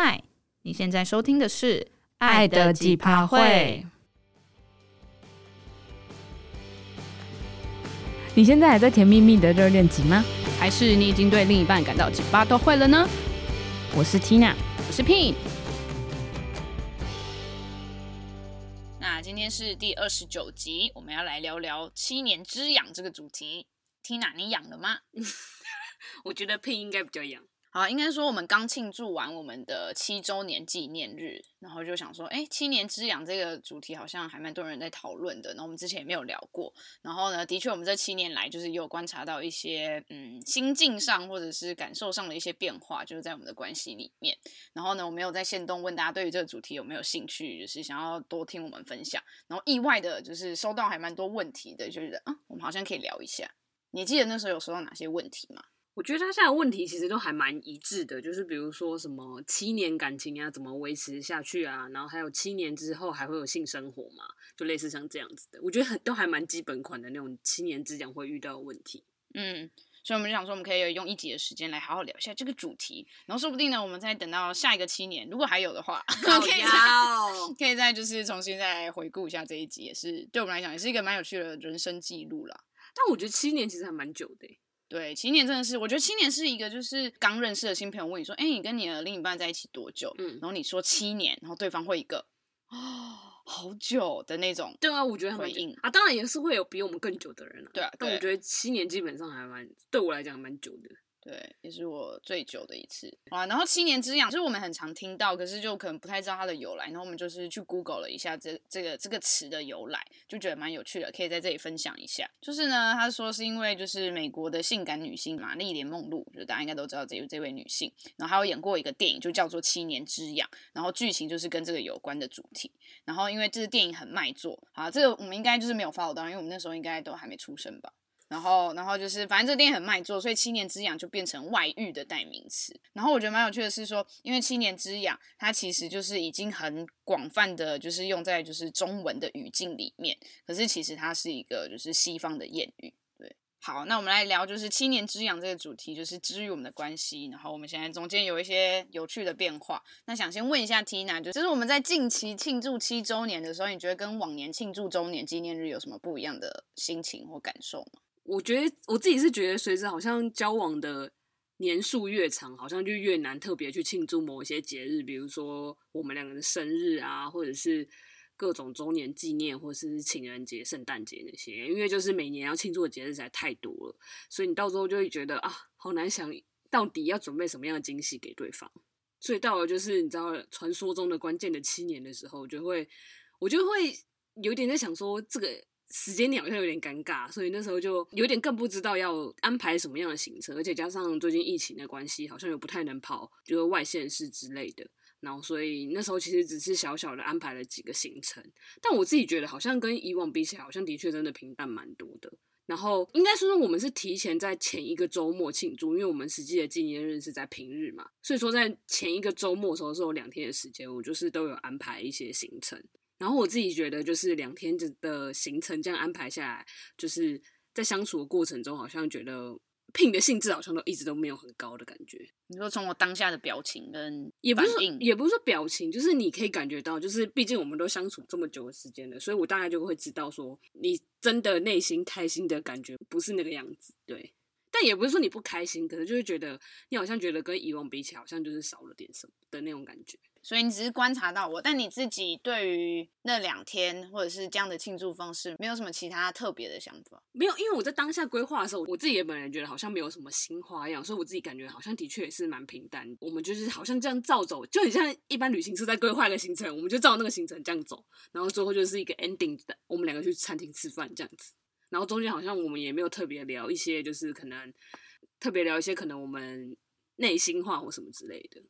嗨，你现在收听的是《爱的几趴会》。你现在还在甜蜜蜜的热恋期吗？还是你已经对另一半感到奇葩都会了呢？我是 Tina，我是 Pin。那今天是第二十九集，我们要来聊聊七年之痒这个主题。Tina，你痒了吗？我觉得 Pin 应该比较痒。啊，应该说我们刚庆祝完我们的七周年纪念日，然后就想说，哎，七年之痒这个主题好像还蛮多人在讨论的。那我们之前也没有聊过。然后呢，的确我们这七年来就是有观察到一些嗯心境上或者是感受上的一些变化，就是在我们的关系里面。然后呢，我没有在线动问大家对于这个主题有没有兴趣，就是想要多听我们分享。然后意外的就是收到还蛮多问题的，就是啊，我们好像可以聊一下。你记得那时候有收到哪些问题吗？我觉得他现在的问题其实都还蛮一致的，就是比如说什么七年感情啊，怎么维持下去啊？然后还有七年之后还会有性生活嘛？就类似像这样子的，我觉得很都还蛮基本款的那种七年之痒会遇到的问题。嗯，所以我们就想说，我们可以用一集的时间来好好聊一下这个主题，然后说不定呢，我们再等到下一个七年，如果还有的话，可以再 可以再就是重新再回顾一下这一集，也是对我们来讲也是一个蛮有趣的人生记录啦。但我觉得七年其实还蛮久的欸。对，七年真的是，我觉得七年是一个，就是刚认识的新朋友问你说，哎，你跟你的另一半在一起多久？嗯，然后你说七年，然后对方会一个，哦，好久的那种。对啊，我觉得很回应啊，当然也是会有比我们更久的人啊。对啊，但我觉得七年基本上还蛮，对我来讲还蛮久的。对，也是我最久的一次啊。然后七年之痒，就是我们很常听到，可是就可能不太知道它的由来。然后我们就是去 Google 了一下这这个这个词的由来，就觉得蛮有趣的，可以在这里分享一下。就是呢，他说是因为就是美国的性感女星玛丽莲梦露，就大家应该都知道这这位女性，然后还有演过一个电影，就叫做《七年之痒》，然后剧情就是跟这个有关的主题。然后因为这个电影很卖座，啊，这个我们应该就是没有 follow 到，因为我们那时候应该都还没出生吧。然后，然后就是，反正这个电影很卖座，所以七年之痒就变成外遇的代名词。然后我觉得蛮有趣的是说，因为七年之痒，它其实就是已经很广泛的，就是用在就是中文的语境里面。可是其实它是一个就是西方的谚语。对，好，那我们来聊就是七年之痒这个主题，就是之于我们的关系。然后我们现在中间有一些有趣的变化。那想先问一下 Tina，就是我们在近期庆祝七周年的时候，你觉得跟往年庆祝周年纪念日有什么不一样的心情或感受吗？我觉得我自己是觉得，随着好像交往的年数越长，好像就越难特别去庆祝某一些节日，比如说我们两个人的生日啊，或者是各种周年纪念，或者是情人节、圣诞节那些，因为就是每年要庆祝的节日实在太多了，所以你到时候就会觉得啊，好难想到底要准备什么样的惊喜给对方。所以到了就是你知道传说中的关键的七年的时候，就会我就会有点在想说这个。时间点好像有点尴尬，所以那时候就有点更不知道要安排什么样的行程，而且加上最近疫情的关系，好像又不太能跑，就是外县市之类的。然后所以那时候其实只是小小的安排了几个行程，但我自己觉得好像跟以往比起来，好像的确真的平淡蛮多的。然后应该说我们是提前在前一个周末庆祝，因为我们实际的纪念日是在平日嘛，所以说在前一个周末的时候是有两天的时间，我就是都有安排一些行程。然后我自己觉得，就是两天的行程这样安排下来，就是在相处的过程中，好像觉得 Pin 的兴致好像都一直都没有很高的感觉。你说从我当下的表情跟，也不是说也不是说表情，就是你可以感觉到，就是毕竟我们都相处这么久的时间了，所以我大概就会知道说，你真的内心开心的感觉不是那个样子，对。但也不是说你不开心，可能就是觉得你好像觉得跟以往比起来，好像就是少了点什么的那种感觉。所以你只是观察到我，但你自己对于那两天或者是这样的庆祝方式，没有什么其他特别的想法？没有，因为我在当下规划的时候，我自己也本人觉得好像没有什么新花样，所以我自己感觉好像的确也是蛮平淡。我们就是好像这样照走，就很像一般旅行社在规划一个行程，我们就照那个行程这样走，然后最后就是一个 ending 的，我们两个去餐厅吃饭这样子。然后中间好像我们也没有特别聊一些，就是可能特别聊一些可能我们内心话或什么之类的。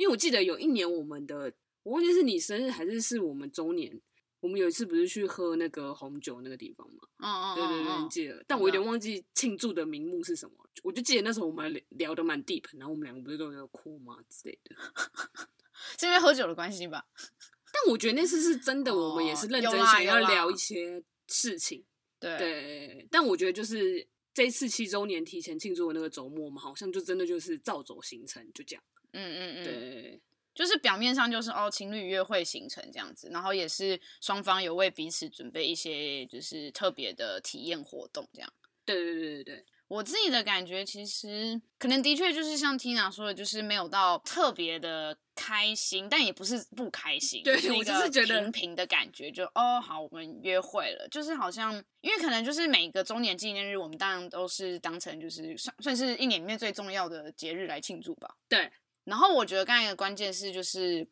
对，因为我记得有一年我们的，我忘记是你生日还是是我们周年，我们有一次不是去喝那个红酒那个地方吗？嗯嗯对对对，记得。但我有点忘记庆祝的名目是什么，我就记得那时候我们聊得蛮 deep，然后我们两个不是都有哭吗之类的，是因为喝酒的关系吧？但我觉得那次是真的，我们也是认真想要聊一些事情。对，对，但我觉得就是这一次七周年提前庆祝的那个周末嘛，好像就真的就是照走行程，就这样。嗯嗯嗯，对。就是表面上就是哦情侣约会行程这样子，然后也是双方有为彼此准备一些就是特别的体验活动这样。对对对对对。我自己的感觉，其实可能的确就是像 Tina 说的，就是没有到特别的开心，但也不是不开心，对我，就是觉得平平的感觉，就哦，好，我们约会了，就是好像，因为可能就是每个周年纪念日，我们当然都是当成就是算算是一年里面最重要的节日来庆祝吧。对。然后我觉得刚才的关键是，就是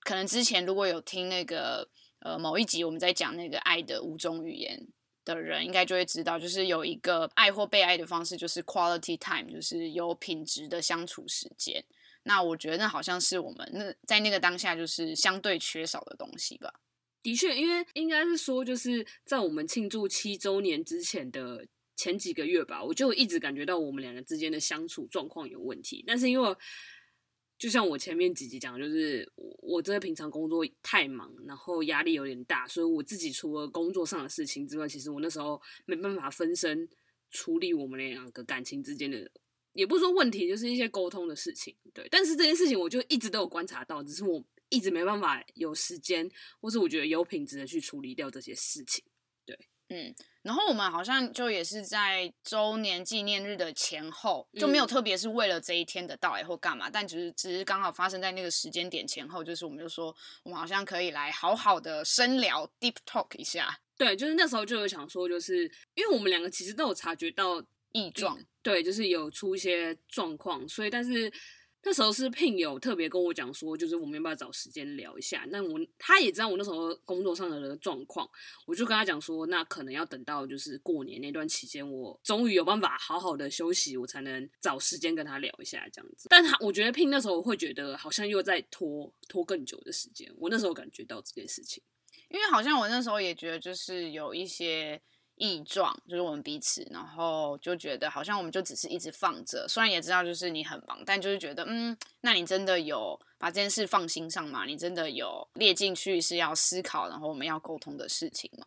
可能之前如果有听那个呃某一集我们在讲那个爱的五种语言。的人应该就会知道，就是有一个爱或被爱的方式，就是 quality time，就是有品质的相处时间。那我觉得那好像是我们那在那个当下就是相对缺少的东西吧。的确，因为应该是说，就是在我们庆祝七周年之前的前几个月吧，我就一直感觉到我们两个之间的相处状况有问题。但是因为就像我前面几集讲，就是我我这平常工作太忙，然后压力有点大，所以我自己除了工作上的事情之外，其实我那时候没办法分身处理我们两个感情之间的，也不是说问题，就是一些沟通的事情。对，但是这件事情我就一直都有观察到，只是我一直没办法有时间，或是我觉得有品质的去处理掉这些事情。对，嗯。然后我们好像就也是在周年纪念日的前后，就没有特别是为了这一天的到来或干嘛，嗯、但只是只是刚好发生在那个时间点前后，就是我们就说我们好像可以来好好的深聊 deep talk 一下。对，就是那时候就有想说，就是因为我们两个其实都有察觉到异状，对，就是有出一些状况，所以但是。那时候是聘友特别跟我讲说，就是我们要不要找时间聊一下。那我他也知道我那时候工作上的状况，我就跟他讲说，那可能要等到就是过年那段期间，我终于有办法好好的休息，我才能找时间跟他聊一下这样子。但他我觉得聘那时候会觉得好像又在拖拖更久的时间，我那时候感觉到这件事情，因为好像我那时候也觉得就是有一些。异状就是我们彼此，然后就觉得好像我们就只是一直放着，虽然也知道就是你很忙，但就是觉得嗯，那你真的有把这件事放心上吗？你真的有列进去是要思考，然后我们要沟通的事情吗？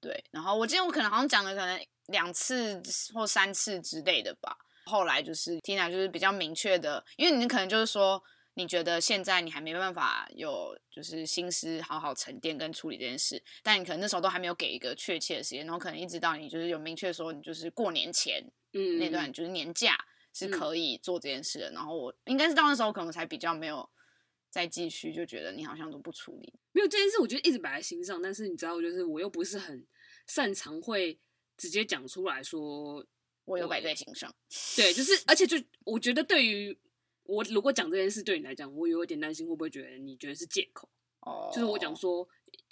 对，然后我记得我可能好像讲了可能两次或三次之类的吧，后来就是 Tina 就是比较明确的，因为你可能就是说。你觉得现在你还没办法有就是心思好好沉淀跟处理这件事，但你可能那时候都还没有给一个确切的时间，然后可能一直到你就是有明确说你就是过年前，嗯，那段就是年假是可以做这件事的，嗯、然后我应该是到那时候可能才比较没有再继续，就觉得你好像都不处理，没有这件事，我觉得一直摆在心上，但是你知道，就是我又不是很擅长会直接讲出来说我有摆在心上，对，就是而且就我觉得对于。我如果讲这件事对你来讲，我有一点担心，会不会觉得你觉得是借口？哦，oh. 就是我讲说，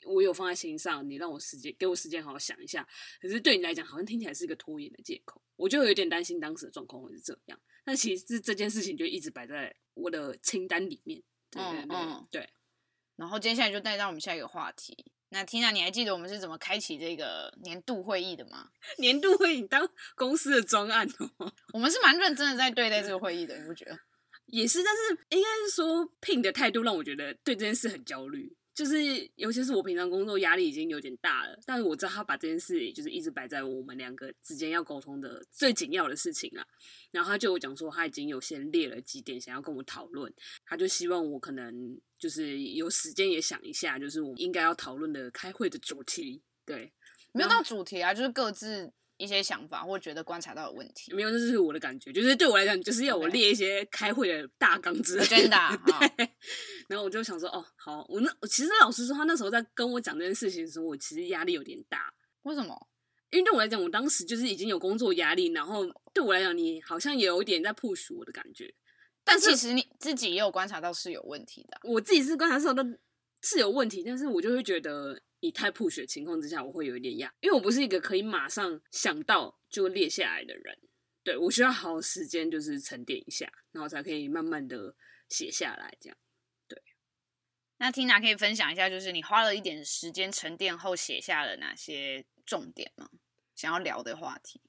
我有放在心上，你让我时间，给我时间好好想一下。可是对你来讲，好像听起来是一个拖延的借口，我就有点担心当时的状况会是这样。那其实这件事情就一直摆在我的清单里面。对对对，嗯、对。然后接下来就带到我们下一个话题。那 Tina，你还记得我们是怎么开启这个年度会议的吗？年度会议当公司的专案哦。我们是蛮认真的在对待这个会议的，你不觉得？也是，但是应该是说聘的态度让我觉得对这件事很焦虑，就是尤其是我平常工作压力已经有点大了，但是我知道他把这件事也就是一直摆在我们两个之间要沟通的最紧要的事情了。然后他就讲说他已经有先列了几点想要跟我讨论，他就希望我可能就是有时间也想一下，就是我们应该要讨论的开会的主题。对，没有到主题啊，就是各自。一些想法或觉得观察到的问题，没有，这是我的感觉，就是对我来讲，就是要我列一些开会的大纲之类的。真的，对。然后我就想说，哦，好，我那其实老实说，他那时候在跟我讲这件事情的时候，我其实压力有点大。为什么？因为对我来讲，我当时就是已经有工作压力，然后对我来讲，你好像也有一点在 push 我的感觉。但其实你自己也有观察到是有问题的。我自己是观察到的是有问题，但是我就会觉得。你太 push 的情况之下，我会有一点压，因为我不是一个可以马上想到就列下来的人，对，我需要好时间，就是沉淀一下，然后才可以慢慢的写下来，这样。对，那 Tina 可以分享一下，就是你花了一点时间沉淀后写下了哪些重点吗？想要聊的话题。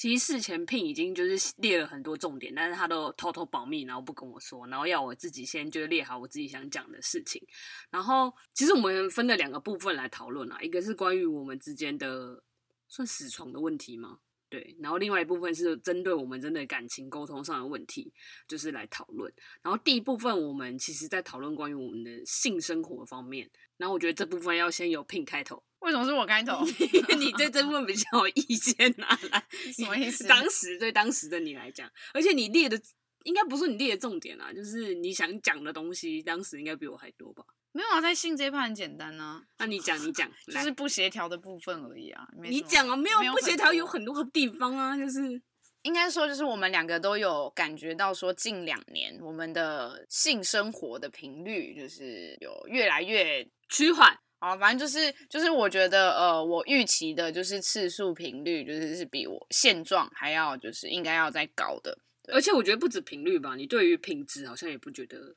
其实事前聘已经就是列了很多重点，但是他都偷偷保密，然后不跟我说，然后要我自己先就列好我自己想讲的事情。然后其实我们分了两个部分来讨论啊，一个是关于我们之间的算死床的问题吗？对，然后另外一部分是针对我们真的感情沟通上的问题，就是来讨论。然后第一部分我们其实在讨论关于我们的性生活方面，然后我觉得这部分要先由 Pin 开头。为什么是我开头？因为你对这部分比较有意见啊，来，什么意思？当时对当时的你来讲，而且你列的应该不是你列的重点啊，就是你想讲的东西，当时应该比我还多吧？没有啊，在性这一趴很简单啊。那你讲，你讲，就是不协调的部分而已啊。你讲啊，没有不协调，有很多个地方啊，就是应该说，就是我们两个都有感觉到说，近两年我们的性生活的频率就是有越来越趋缓。好，反正就是就是我觉得呃，我预期的就是次数频率就是是比我现状还要就是应该要再高的。而且我觉得不止频率吧，你对于品质好像也不觉得。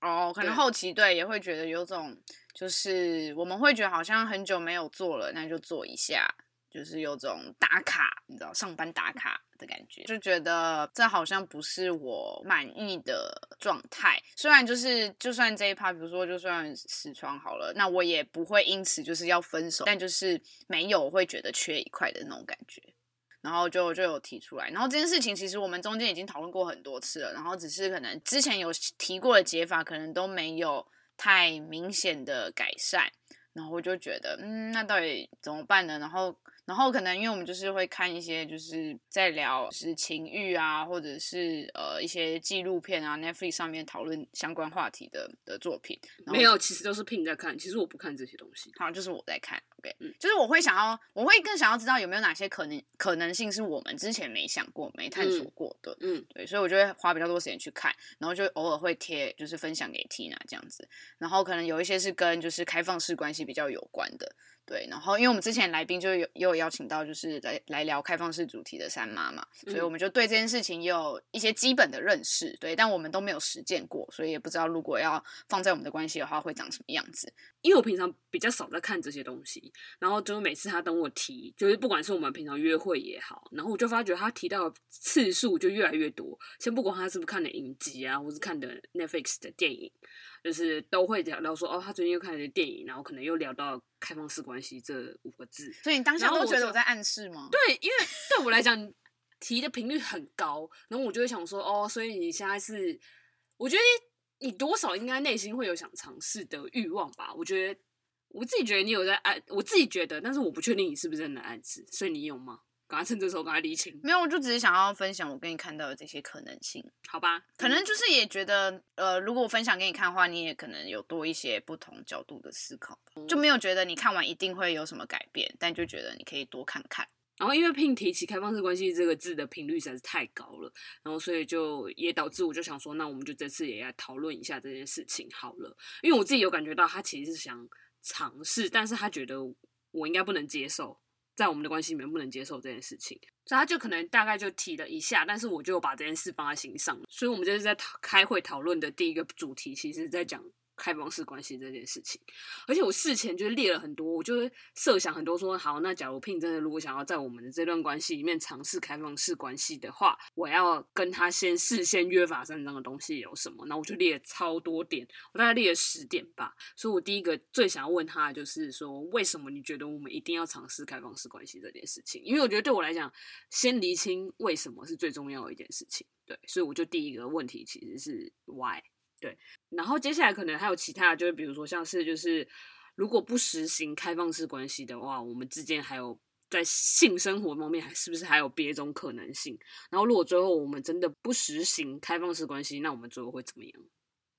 哦，可能后期对也会觉得有种，就是我们会觉得好像很久没有做了，那就做一下，就是有种打卡，你知道，上班打卡的感觉，就觉得这好像不是我满意的状态。虽然就是就算这一趴，比如说就算实床好了，那我也不会因此就是要分手，但就是没有会觉得缺一块的那种感觉。然后就就有提出来，然后这件事情其实我们中间已经讨论过很多次了，然后只是可能之前有提过的解法，可能都没有太明显的改善，然后我就觉得，嗯，那到底怎么办呢？然后。然后可能因为我们就是会看一些就是在聊是情欲啊，或者是呃一些纪录片啊，Netflix 上面讨论相关话题的的作品。没有，其实都是 Pin 在看，其实我不看这些东西。好，就是我在看。OK，嗯，就是我会想要，我会更想要知道有没有哪些可能可能性是我们之前没想过、没探索过的。嗯，对，所以我就会花比较多时间去看，然后就偶尔会贴，就是分享给 Tina 这样子。然后可能有一些是跟就是开放式关系比较有关的。对，然后因为我们之前来宾就有也有邀请到，就是来来聊开放式主题的三妈嘛，所以我们就对这件事情也有一些基本的认识。对，但我们都没有实践过，所以也不知道如果要放在我们的关系的话，会长什么样子。因为我平常比较少在看这些东西，然后就是每次他等我提，就是不管是我们平常约会也好，然后我就发觉他提到的次数就越来越多。先不管他是不是看的影集啊，或是看的 Netflix 的电影。就是都会聊聊说哦，他最近又看了电影，然后可能又聊到开放式关系这五个字。所以你当下都觉得我在暗示吗？对，因为对我来讲提的频率很高，然后我就会想说哦，所以你现在是，我觉得你多少应该内心会有想尝试的欲望吧？我觉得我自己觉得你有在暗，我自己觉得，但是我不确定你是不是真的暗示，所以你有吗？赶快趁这时候赶快理清。没有，我就只是想要分享我跟你看到的这些可能性，好吧？可能就是也觉得，呃，如果我分享给你看的话，你也可能有多一些不同角度的思考，嗯、就没有觉得你看完一定会有什么改变，但就觉得你可以多看看。然后因为 Pin 提起开放式关系这个字的频率实在是太高了，然后所以就也导致我就想说，那我们就这次也来讨论一下这件事情好了。因为我自己有感觉到他其实是想尝试，但是他觉得我应该不能接受。在我们的关系里面不能接受这件事情，所以他就可能大概就提了一下，但是我就把这件事放在心上，所以我们这是在开会讨论的第一个主题，其实在讲。开放式关系这件事情，而且我事前就列了很多，我就会设想很多说，好，那假如聘真的如果想要在我们的这段关系里面尝试开放式关系的话，我要跟他先事先约法三章的东西有什么？那我就列了超多点，我大概列了十点吧。所以我第一个最想要问他的就是说，为什么你觉得我们一定要尝试开放式关系这件事情？因为我觉得对我来讲，先厘清为什么是最重要的一件事情。对，所以我就第一个问题其实是 Why。对，然后接下来可能还有其他，就是比如说像是就是如果不实行开放式关系的话，我们之间还有在性生活方面还是不是还有别种可能性？然后如果最后我们真的不实行开放式关系，那我们最后会怎么样？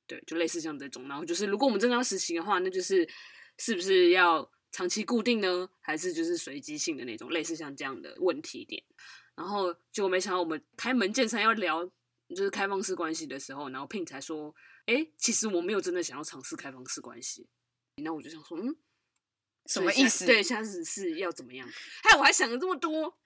对，就类似像这种。然后就是如果我们真的要实行的话，那就是是不是要长期固定呢？还是就是随机性的那种？类似像这样的问题点。然后就没想到我们开门见山要聊。就是开放式关系的时候，然后 Pin 才说：“哎、欸，其实我没有真的想要尝试开放式关系。”那我就想说：“嗯，什么意思？对，下次是要怎么样？”嗨，我还想了这么多。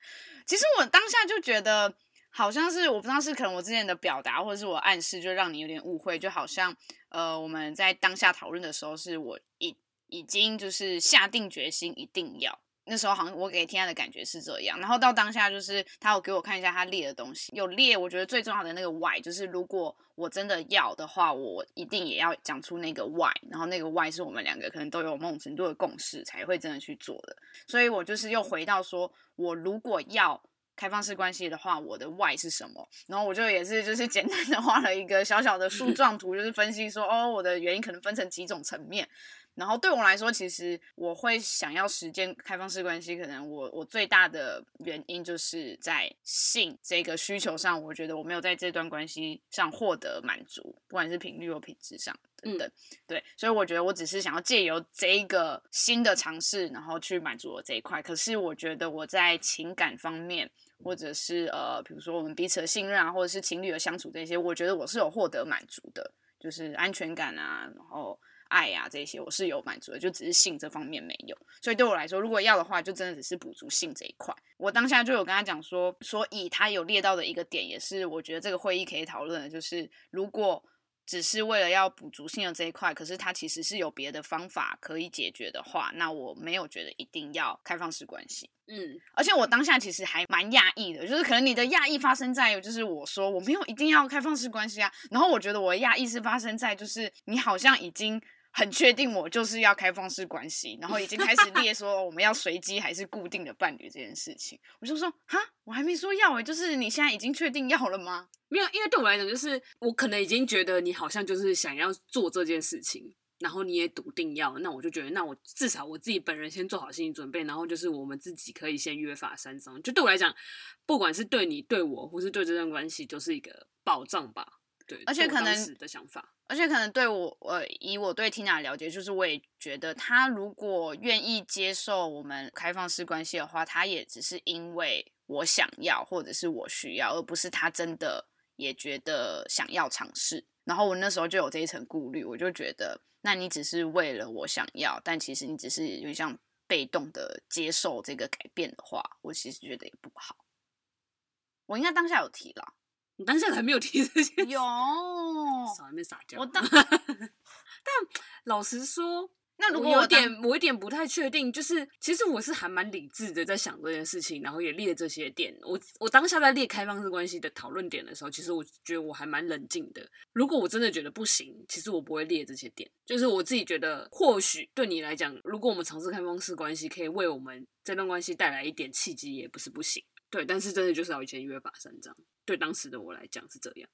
其实我当下就觉得，好像是我不知道是可能我之前的表达，或者是我暗示，就让你有点误会。就好像呃，我们在当下讨论的时候，是我已已经就是下定决心一定要。那时候好像我给 Tina 的感觉是这样，然后到当下就是他有给我看一下他列的东西，有列我觉得最重要的那个 why，就是如果我真的要的话，我一定也要讲出那个 why，然后那个 why 是我们两个可能都有某种程度的共识才会真的去做的，所以我就是又回到说，我如果要开放式关系的话，我的 why 是什么？然后我就也是就是简单的画了一个小小的树状图，就是分析说，哦，我的原因可能分成几种层面。然后对我来说，其实我会想要实践开放式关系，可能我我最大的原因就是在性这个需求上，我觉得我没有在这段关系上获得满足，不管是频率或品质上等等。嗯、对，所以我觉得我只是想要借由这一个新的尝试，然后去满足我这一块。可是我觉得我在情感方面，或者是呃，比如说我们彼此的信任啊，或者是情侣的相处这些，我觉得我是有获得满足的，就是安全感啊，然后。爱呀、啊，这些我是有满足的，就只是性这方面没有。所以对我来说，如果要的话，就真的只是补足性这一块。我当下就有跟他讲说，所以他有列到的一个点，也是我觉得这个会议可以讨论的，就是如果只是为了要补足性的这一块，可是他其实是有别的方法可以解决的话，那我没有觉得一定要开放式关系。嗯，而且我当下其实还蛮讶异的，就是可能你的讶异发生在就是我说我没有一定要开放式关系啊，然后我觉得我的讶异是发生在就是你好像已经。很确定我就是要开放式关系，然后已经开始列说我们要随机还是固定的伴侣这件事情，我就说哈，我还没说要诶，就是你现在已经确定要了吗？没有，因为对我来讲，就是我可能已经觉得你好像就是想要做这件事情，然后你也笃定要，那我就觉得那我至少我自己本人先做好心理准备，然后就是我们自己可以先约法三章，就对我来讲，不管是对你、对我，或是对这段关系，就是一个保障吧。对，而且可能的想法。而且可能对我，呃，以我对 Tina 的了解，就是我也觉得他如果愿意接受我们开放式关系的话，他也只是因为我想要或者是我需要，而不是他真的也觉得想要尝试。然后我那时候就有这一层顾虑，我就觉得，那你只是为了我想要，但其实你只是有点像被动的接受这个改变的话，我其实觉得也不好。我应该当下有提了。你当下还没有提这些，有 少还没撒娇。我当，但老实说，那如果我有点，我有点不太确定，就是其实我是还蛮理智的，在想这件事情，然后也列这些点。我我当下在列开放式关系的讨论点的时候，其实我觉得我还蛮冷静的。如果我真的觉得不行，其实我不会列这些点。就是我自己觉得，或许对你来讲，如果我们尝试开放式关系，可以为我们这段关系带来一点契机，也不是不行。对，但是真的就是要先约法三章。对当时的我来讲是这样。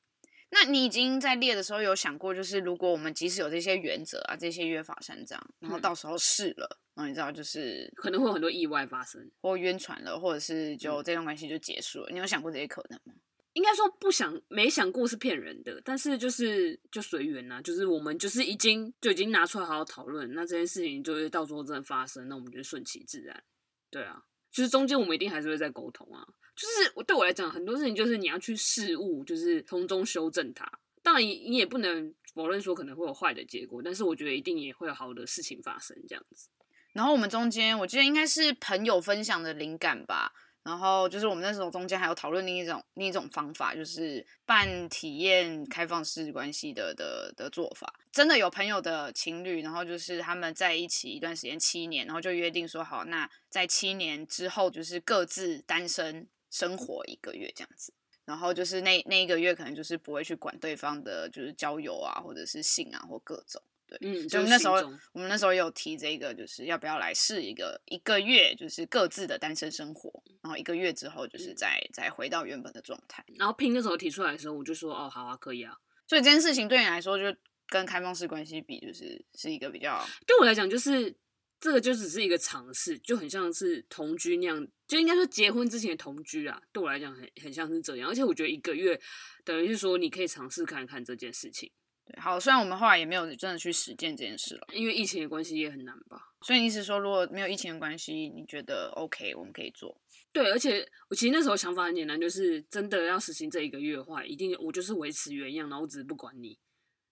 那你已经在列的时候有想过，就是如果我们即使有这些原则啊，这些约法三章，然后到时候试了，然后你知道就是可能会有很多意外发生，或冤传了，或者是就这段关系就结束了。你有想过这些可能吗？应该说不想，没想过是骗人的，但是就是就随缘呐，就是我们就是已经就已经拿出来好好讨论，那这件事情就是到时候真的发生，那我们就顺其自然。对啊。就是中间我们一定还是会再沟通啊，就是我对我来讲，很多事情就是你要去试误，就是从中修正它。当然，你也不能否认说可能会有坏的结果，但是我觉得一定也会有好的事情发生这样子。然后我们中间，我记得应该是朋友分享的灵感吧。然后就是我们那时候中间还有讨论另一种另一种方法，就是半体验开放式关系的的的做法。真的有朋友的情侣，然后就是他们在一起一段时间七年，然后就约定说好，那在七年之后就是各自单身生活一个月这样子。然后就是那那一个月可能就是不会去管对方的，就是交友啊，或者是性啊，或各种。对，嗯，就那时候我们那时候有提这个，就是要不要来试一个一个月，就是各自的单身生活，然后一个月之后就是再、嗯、再回到原本的状态。然后拼那时候提出来的时候，我就说哦，好啊，可以啊。所以这件事情对你来说，就跟开放式关系比，就是是一个比较对我来讲，就是这个就只是一个尝试，就很像是同居那样，就应该说结婚之前的同居啊。对我来讲，很很像是这样。而且我觉得一个月等于是说你可以尝试看看这件事情。对，好，虽然我们后来也没有真的去实践这件事了，因为疫情的关系也很难吧。所以你意思说，如果没有疫情的关系，你觉得 OK，我们可以做？对，而且我其实那时候想法很简单，就是真的要实行这一个月的话，一定我就是维持原样，然后我只是不管你。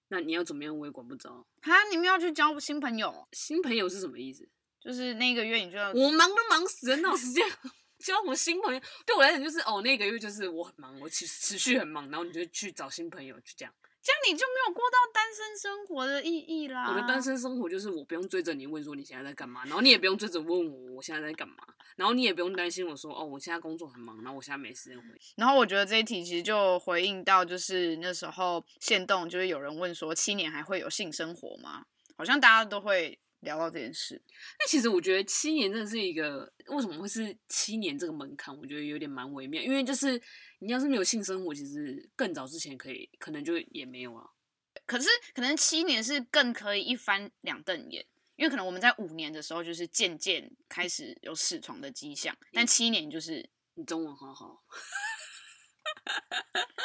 那你要怎么样，我也管不着。哈，你们要去交新朋友？新朋友是什么意思？就是那个月你就要我忙都忙死了，那有时间交什么新朋友？对我来讲，就是哦，那个月就是我很忙，我持持续很忙，然后你就去找新朋友，就这样。这样你就没有过到单身生活的意义啦。我的单身生活就是我不用追着你问说你现在在干嘛，然后你也不用追着问我我现在在干嘛，然后你也不用担心我说哦我现在工作很忙，然后我现在没时间回。然后我觉得这一题其实就回应到就是那时候现动就是有人问说七年还会有性生活吗？好像大家都会聊到这件事。那其实我觉得七年真的是一个，为什么会是七年这个门槛？我觉得有点蛮微妙，因为就是你要是没有性生活，其实更早之前可以，可能就也没有啊。可是可能七年是更可以一翻两瞪眼，因为可能我们在五年的时候就是渐渐开始有死床的迹象，但七年就是你中文好好，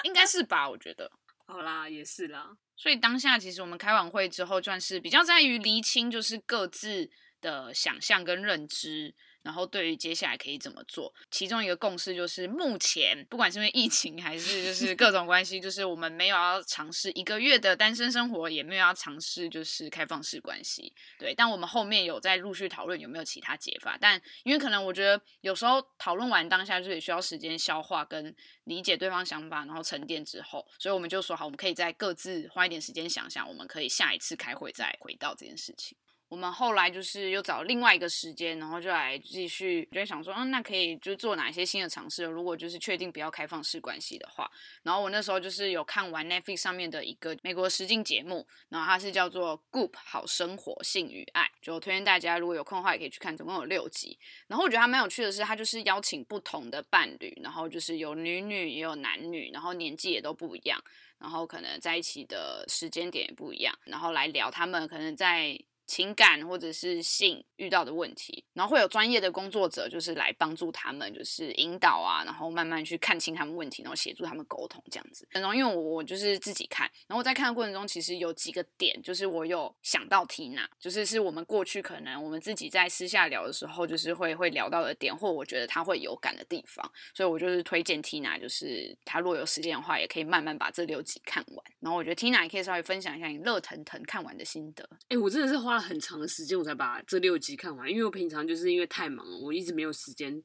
应该是吧？我觉得。好啦，也是啦。所以当下其实我们开完会之后，算是比较在于厘清，就是各自的想象跟认知。然后对于接下来可以怎么做，其中一个共识就是，目前不管是因为疫情还是就是各种关系，就是我们没有要尝试一个月的单身生活，也没有要尝试就是开放式关系。对，但我们后面有在陆续讨论有没有其他解法。但因为可能我觉得有时候讨论完当下就也需要时间消化跟理解对方想法，然后沉淀之后，所以我们就说好，我们可以再各自花一点时间想想，我们可以下一次开会再回到这件事情。我们后来就是又找另外一个时间，然后就来继续，就想说，嗯，那可以就做哪些新的尝试？如果就是确定不要开放式关系的话，然后我那时候就是有看完 Netflix 上面的一个美国实境节目，然后它是叫做《Goop 好生活性与爱》，就推荐大家如果有空的话也可以去看，总共有六集。然后我觉得它蛮有趣的是，它就是邀请不同的伴侣，然后就是有女女也有男女，然后年纪也都不一样，然后可能在一起的时间点也不一样，然后来聊他们可能在。情感或者是性遇到的问题，然后会有专业的工作者，就是来帮助他们，就是引导啊，然后慢慢去看清他们问题，然后协助他们沟通这样子。然后因为我我就是自己看，然后我在看的过程中，其实有几个点，就是我有想到 Tina，就是是我们过去可能我们自己在私下聊的时候，就是会会聊到的点，或我觉得他会有感的地方，所以我就是推荐 Tina，就是他若有时间的话，也可以慢慢把这六集看完。然后我觉得 Tina 也可以稍微分享一下你热腾腾看完的心得。哎，我真的是花了。很长的时间我才把这六集看完，因为我平常就是因为太忙了，我一直没有时间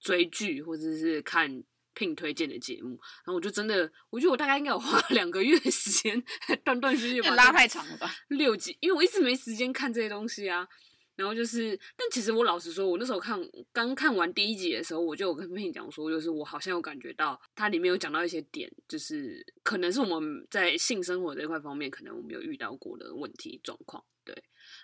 追剧或者是看 Pin 推荐的节目，然后我就真的，我觉得我大概应该有花两个月的时间，断断续续把拉太长了吧？六集，因为我一直没时间看这些东西啊。然后就是，但其实我老实说，我那时候看刚看完第一集的时候，我就有跟 Pin 讲说，就是我好像有感觉到它里面有讲到一些点，就是可能是我们在性生活这一块方面，可能我们有遇到过的问题状况。对，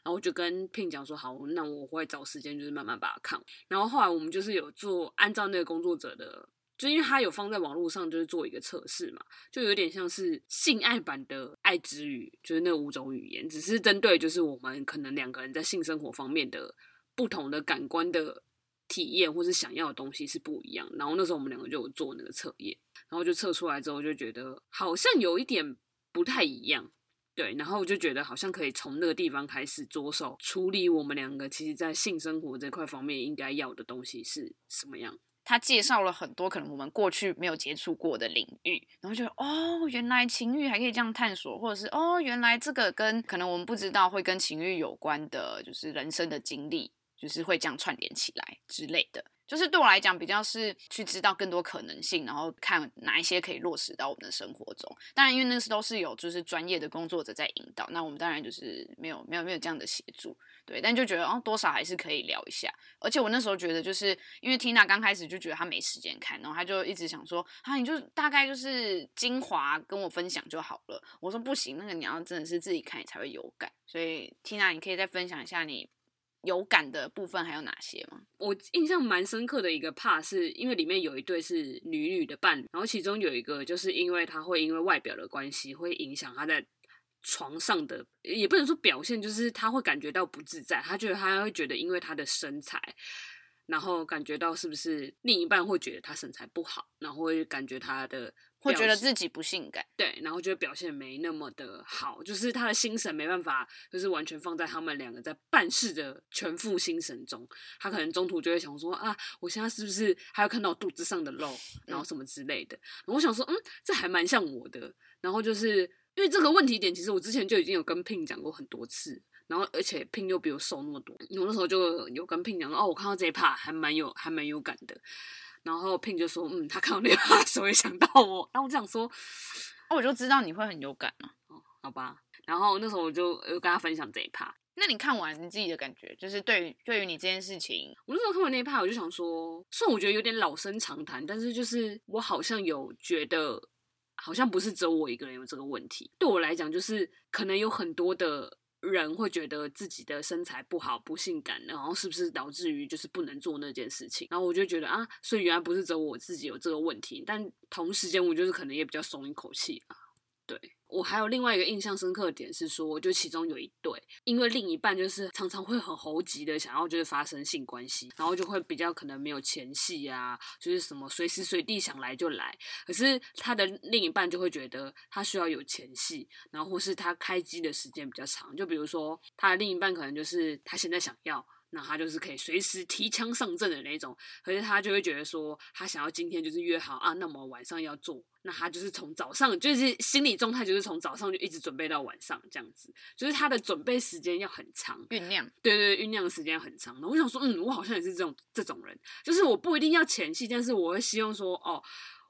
然后我就跟 Pin 讲说，好，那我会找时间就是慢慢把它看。然后后来我们就是有做按照那个工作者的。就因为他有放在网络上，就是做一个测试嘛，就有点像是性爱版的爱之语，就是那五种语言，只是针对就是我们可能两个人在性生活方面的不同的感官的体验，或是想要的东西是不一样。然后那时候我们两个就有做那个测验，然后就测出来之后就觉得好像有一点不太一样，对，然后我就觉得好像可以从那个地方开始着手处理我们两个其实在性生活这块方面应该要的东西是什么样。他介绍了很多可能我们过去没有接触过的领域，然后就哦，原来情欲还可以这样探索，或者是哦，原来这个跟可能我们不知道会跟情欲有关的，就是人生的经历，就是会这样串联起来之类的。就是对我来讲，比较是去知道更多可能性，然后看哪一些可以落实到我们的生活中。当然，因为那时都是有就是专业的工作者在引导，那我们当然就是没有没有没有这样的协助，对。但就觉得哦，多少还是可以聊一下。而且我那时候觉得，就是因为 Tina 刚开始就觉得她没时间看，然后她就一直想说啊，你就大概就是精华跟我分享就好了。我说不行，那个你要真的是自己看，你才会有感。所以 Tina，你可以再分享一下你。有感的部分还有哪些吗？我印象蛮深刻的一个 part 是因为里面有一对是女女的伴侣，然后其中有一个就是因为他会因为外表的关系会影响他在床上的，也不能说表现，就是他会感觉到不自在，他觉得他会觉得因为他的身材，然后感觉到是不是另一半会觉得他身材不好，然后会感觉他的。会觉得自己不性感，对，然后就会表现没那么的好，就是他的心神没办法，就是完全放在他们两个在办事的全副心神中。他可能中途就会想说啊，我现在是不是还要看到肚子上的肉，然后什么之类的。然后我想说，嗯，这还蛮像我的。然后就是因为这个问题点，其实我之前就已经有跟 Pin 讲过很多次。然后而且 Pin 又比我瘦那么多，我那时候就有跟 Pin 讲说，哦，我看到这一 part 还蛮有，还蛮有感的。然后 Pin 就说：“嗯，他看到那个时候也想到我。”然后我就想说，我就知道你会很有感嘛。哦，好吧。然后那时候我就跟他分享这一趴。那你看完你自己的感觉，就是对于对于你这件事情，我那时候看完那一趴，我就想说，虽然我觉得有点老生常谈，但是就是我好像有觉得，好像不是只有我一个人有这个问题。对我来讲，就是可能有很多的人会觉得自己的身材不好、不性感，然后是不是导致于就是不能做那件事情？然后我就觉得啊，所以原来不是只有我自己有这个问题，但同时间我就是可能也比较松一口气啊，对。我还有另外一个印象深刻的点是说，就其中有一对，因为另一半就是常常会很猴急的想要就是发生性关系，然后就会比较可能没有前戏啊，就是什么随时随地想来就来。可是他的另一半就会觉得他需要有前戏，然后或是他开机的时间比较长。就比如说他的另一半可能就是他现在想要，那他就是可以随时提枪上阵的那种。可是他就会觉得说，他想要今天就是约好啊，那么晚上要做。那他就是从早上，就是心理状态，就是从早上就一直准备到晚上这样子，就是他的准备时间要很长，酝酿，对对，酝酿时间很长。我想说，嗯，我好像也是这种这种人，就是我不一定要前戏，但是我会希望说，哦，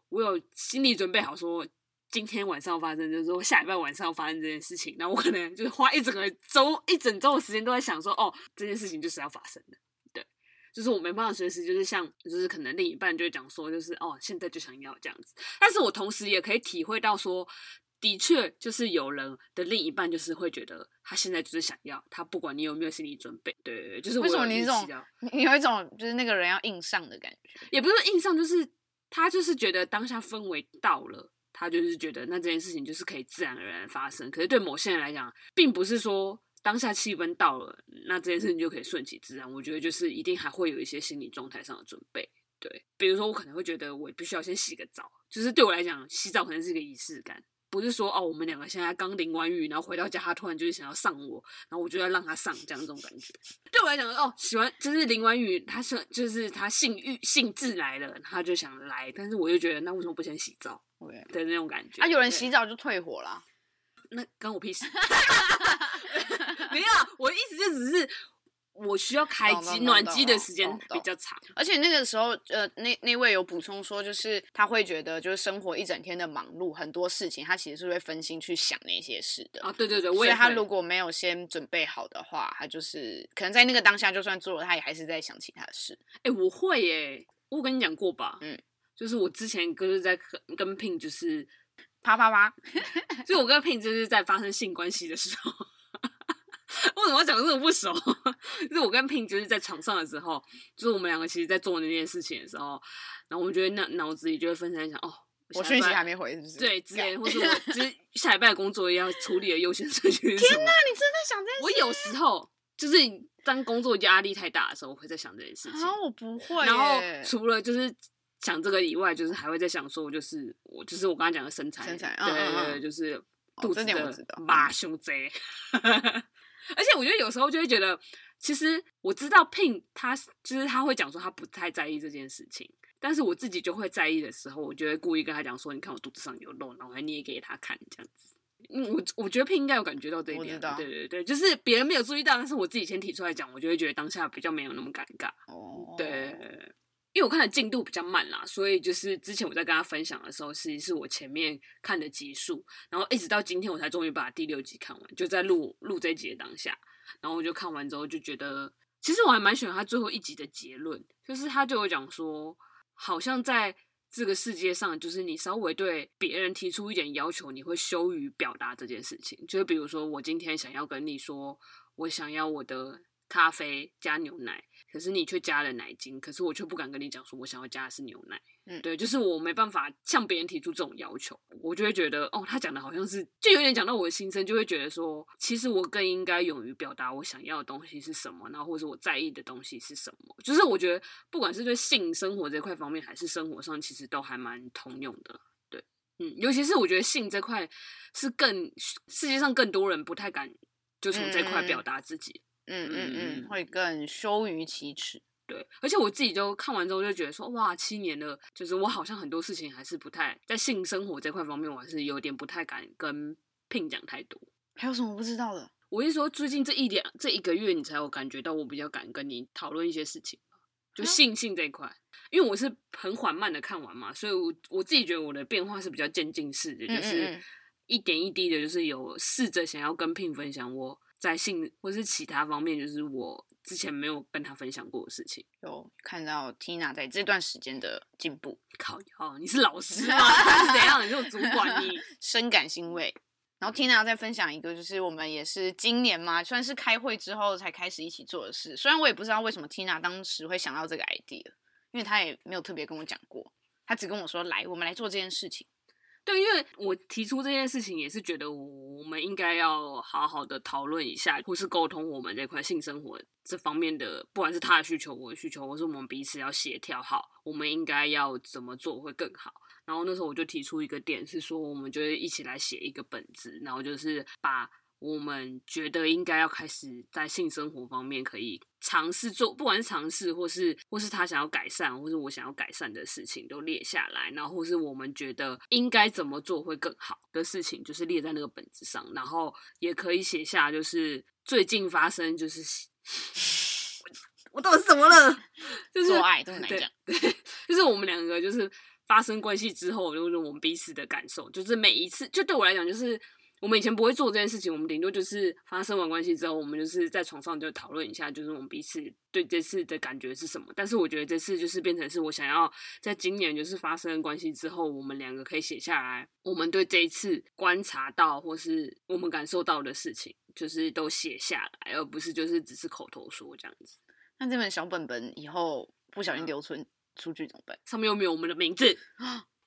我有心理准备好，说今天晚上发生，就是说下礼拜晚上发生这件事情，那我可能就是花一整个周、一整周的时间都在想说，哦，这件事情就是要发生的。对就是我没办法随时，就是像，就是可能另一半就会讲说，就是哦，现在就想要这样子。但是我同时也可以体会到说，的确就是有人的另一半就是会觉得他现在就是想要，他不管你有没有心理准备。对对对，就是为什么你这种，你有一种就是那个人要硬上的感觉，也不是硬上，就是他就是觉得当下氛围到了，他就是觉得那这件事情就是可以自然而然发生。可是对某些人来讲，并不是说。当下气氛到了，那这件事情就可以顺其自然。我觉得就是一定还会有一些心理状态上的准备，对。比如说，我可能会觉得我必须要先洗个澡，就是对我来讲，洗澡可能是一个仪式感，不是说哦，我们两个现在刚淋完雨，然后回到家，他突然就是想要上我，然后我就要让他上，这样这种感觉。对我来讲，哦，喜欢就是淋完雨，他是就是他性欲性致来了，他就想来，但是我又觉得，那为什么不先洗澡？对的那种感觉。啊，有人洗澡就退火了。那关我屁事！没有，我的意思就只是我需要开机暖机的时间比较长，而且那个时候，呃，那那位有补充说，就是他会觉得，就是生活一整天的忙碌，很多事情他其实是会分心去想那些事的啊。对对对，所以他如果没有先准备好的话，他就是可能在那个当下就算做了，他也还是在想其他的事。哎、欸，我会耶，我跟你讲过吧？嗯，就是我之前就是在跟跟 Pin 就是。啪啪啪！就我跟 Pin 就是在发生性关系的时候，为什么要讲这么不熟？就是我跟 Pin 就是在床上的时候，就是我们两个其实，在做那件事情的时候，然后我们觉得那脑子里就会分散想，哦，我讯息还没回，是不是？对，之类的，或者我就是下礼拜工作要处理的优先顺序。天哪，你真的在想这些？我有时候就是当工作压力太大的时候，我会在想这件事情。啊，我不会。然后除了就是。想这个以外，就是还会在想说，就是我，就是我刚刚讲的身材，身材，对对对，嗯、就是肚子的马胸贼。而且我觉得有时候就会觉得，其实我知道 Pin 他就是他会讲说他不太在意这件事情，但是我自己就会在意的时候，我就会故意跟他讲说，你看我肚子上有肉，然后我还捏给他看这样子。嗯，我我觉得 Pin 应该有感觉到这一点，对对对，就是别人没有注意到，但是我自己先提出来讲，我就会觉得当下比较没有那么尴尬。哦，对。因为我看的进度比较慢啦，所以就是之前我在跟他分享的时候，实际是我前面看的集数，然后一直到今天我才终于把第六集看完，就在录录这一集的当下，然后我就看完之后就觉得，其实我还蛮喜欢他最后一集的结论，就是他就会讲说，好像在这个世界上，就是你稍微对别人提出一点要求，你会羞于表达这件事情，就是比如说我今天想要跟你说，我想要我的咖啡加牛奶。可是你却加了奶精，可是我却不敢跟你讲说，我想要加的是牛奶。嗯，对，就是我没办法向别人提出这种要求，我就会觉得，哦，他讲的好像是，就有点讲到我的心声，就会觉得说，其实我更应该勇于表达我想要的东西是什么，然后或者我在意的东西是什么。就是我觉得，不管是对性生活这块方面，还是生活上，其实都还蛮通用的。对，嗯，尤其是我觉得性这块是更世界上更多人不太敢就从这块表达自己。嗯嗯嗯嗯，会更羞于启齿。对，而且我自己就看完之后就觉得说，哇，七年了，就是我好像很多事情还是不太在性生活这块方面，我还是有点不太敢跟 Pin 讲太多。还有什么不知道的？我是说，最近这一点这一个月，你才有感觉到我比较敢跟你讨论一些事情，就性性这一块，因为我是很缓慢的看完嘛，所以我我自己觉得我的变化是比较渐进式的，就是一点一滴的，就是有试着想要跟 Pin 分享我。在性或是其他方面，就是我之前没有跟他分享过的事情，有看到 Tina 在这段时间的进步。靠，哦，你是老师吗？是怎样？你是主管？你 深感欣慰。然后 Tina 再分享一个，就是我们也是今年嘛，算是开会之后才开始一起做的事。虽然我也不知道为什么 Tina 当时会想到这个 idea，因为她也没有特别跟我讲过，她只跟我说来，我们来做这件事情。对，因为我提出这件事情也是觉得我们应该要好好的讨论一下，或是沟通我们这块性生活这方面的，不管是他的需求、我的需求，或是我们彼此要协调好，我们应该要怎么做会更好。然后那时候我就提出一个点，是说我们就一起来写一个本子，然后就是把我们觉得应该要开始在性生活方面可以尝试做，不管是尝试或是或是他想要改善，或是我想要改善的事情都列下来，然后或是我们觉得应该怎么做会更好的事情，就是列在那个本子上，然后也可以写下就是最近发生就是我 我到底是怎么了？就是做爱这么难讲，对，就是我们两个就是。发生关系之后，就是我们彼此的感受，就是每一次，就对我来讲，就是我们以前不会做这件事情，我们顶多就是发生完关系之后，我们就是在床上就讨论一下，就是我们彼此对这次的感觉是什么。但是我觉得这次就是变成是我想要在今年就是发生关系之后，我们两个可以写下来，我们对这一次观察到或是我们感受到的事情，就是都写下来，而不是就是只是口头说这样子。那这本小本本以后不小心留存。嗯出去怎么办？上面又没有我们的名字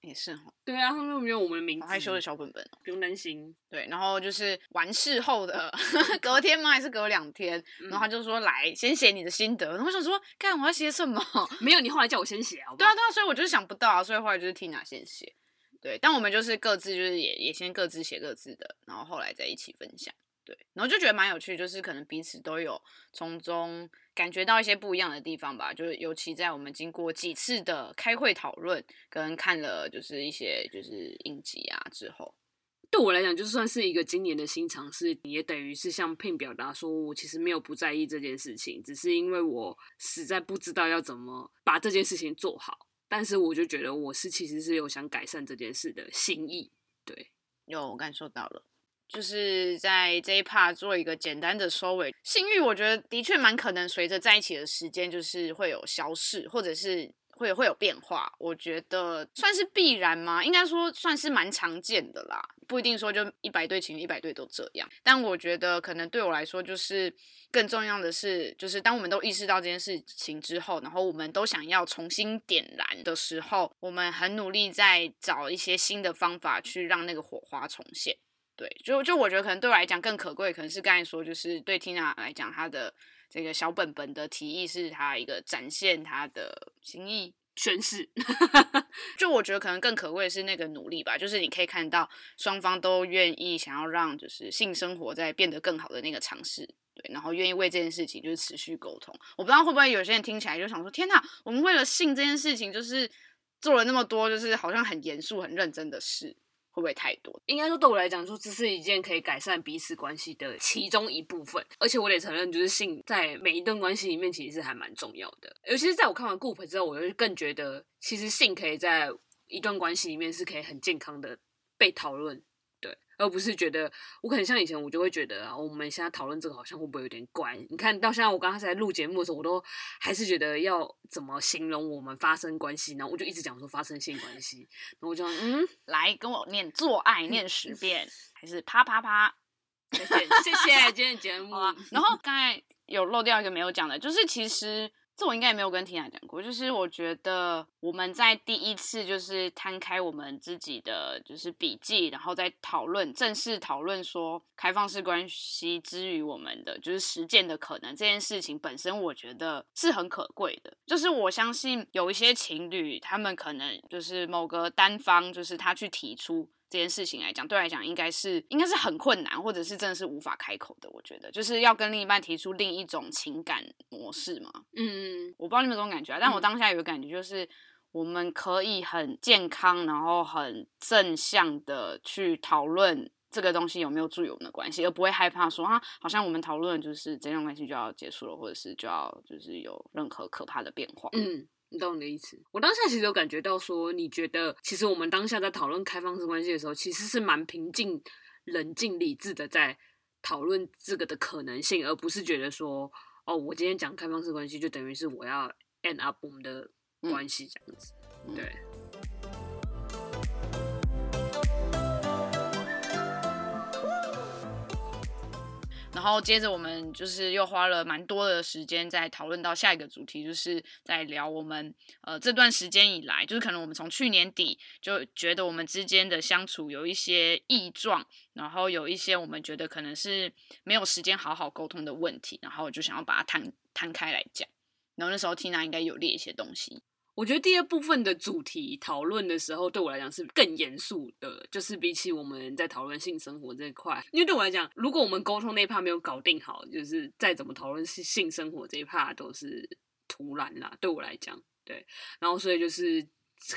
也是哈。对啊，上面又没有我们的名字。好害羞的小本本，不用担心。对，然后就是完事后的 隔天吗？还是隔两天？然后他就说：“来，先写你的心得。”然后我想说：“看，我要写什么？”没有，你后来叫我先写，好 不好？对啊，对啊，所以我就是想不到啊，所以后来就是 Tina 先写。对，但我们就是各自就是也也先各自写各自的，然后后来再一起分享。对，然后就觉得蛮有趣，就是可能彼此都有从中感觉到一些不一样的地方吧。就是尤其在我们经过几次的开会讨论，跟看了就是一些就是应急啊之后，对我来讲就算是一个今年的新尝试，也等于是向 Pin 表达说我其实没有不在意这件事情，只是因为我实在不知道要怎么把这件事情做好。但是我就觉得我是其实是有想改善这件事的心意。对，有我感受到了。就是在这一 part 做一个简单的收尾。性欲，我觉得的确蛮可能随着在一起的时间，就是会有消逝，或者是会会有变化。我觉得算是必然吗？应该说算是蛮常见的啦，不一定说就一百对情侣一百对都这样。但我觉得可能对我来说，就是更重要的是，就是当我们都意识到这件事情之后，然后我们都想要重新点燃的时候，我们很努力在找一些新的方法去让那个火花重现。对，就就我觉得可能对我来讲更可贵，可能是刚才说，就是对 Tina 来讲，她的这个小本本的提议是她一个展现她的心意宣誓。就我觉得可能更可贵的是那个努力吧，就是你可以看到双方都愿意想要让就是性生活在变得更好的那个尝试，对，然后愿意为这件事情就是持续沟通。我不知道会不会有些人听起来就想说，天哪，我们为了性这件事情就是做了那么多，就是好像很严肃、很认真的事。会不会太多？应该说，对我来讲，说这是一件可以改善彼此关系的其中一部分。而且我得承认，就是性在每一段关系里面，其实是还蛮重要的。尤其是在我看完 Goop 之后，我就更觉得，其实性可以在一段关系里面是可以很健康的被讨论。而不是觉得我可能像以前，我就会觉得啊，我们现在讨论这个好像会不会有点怪？你看到现在，我刚刚在录节目的时候，我都还是觉得要怎么形容我们发生关系呢？我就一直讲说发生性关系，然后我就嗯，来跟我念做爱念十遍，还是啪啪啪？谢谢谢谢今天的节 目。然后刚才有漏掉一个没有讲的，就是其实。这我应该也没有跟 Tina 讲过，就是我觉得我们在第一次就是摊开我们自己的就是笔记，然后再讨论正式讨论说开放式关系之于我们的就是实践的可能这件事情本身，我觉得是很可贵的。就是我相信有一些情侣，他们可能就是某个单方，就是他去提出。这件事情来讲，对来讲应该是应该是很困难，或者是真的是无法开口的。我觉得就是要跟另一半提出另一种情感模式嘛。嗯，我不知道你们有没有这种感觉啊，但我当下有个感觉就是，我们可以很健康，然后很正向的去讨论这个东西有没有助于我们的关系，而不会害怕说啊，好像我们讨论就是这段关系就要结束了，或者是就要就是有任何可怕的变化。嗯。你懂你的意思。我当下其实有感觉到说，你觉得其实我们当下在讨论开放式关系的时候，其实是蛮平静、冷静、理智的在讨论这个的可能性，而不是觉得说，哦，我今天讲开放式关系就等于是我要 end up 我们的关系这样子。嗯、对。然后接着我们就是又花了蛮多的时间在讨论到下一个主题，就是在聊我们呃这段时间以来，就是可能我们从去年底就觉得我们之间的相处有一些异状，然后有一些我们觉得可能是没有时间好好沟通的问题，然后我就想要把它摊摊开来讲。然后那时候 Tina 应该有列一些东西。我觉得第二部分的主题讨论的时候，对我来讲是更严肃的，就是比起我们在讨论性生活这一块，因为对我来讲，如果我们沟通那一 part 没有搞定好，就是再怎么讨论性性生活这一 part 都是徒然啦。对我来讲，对，然后所以就是。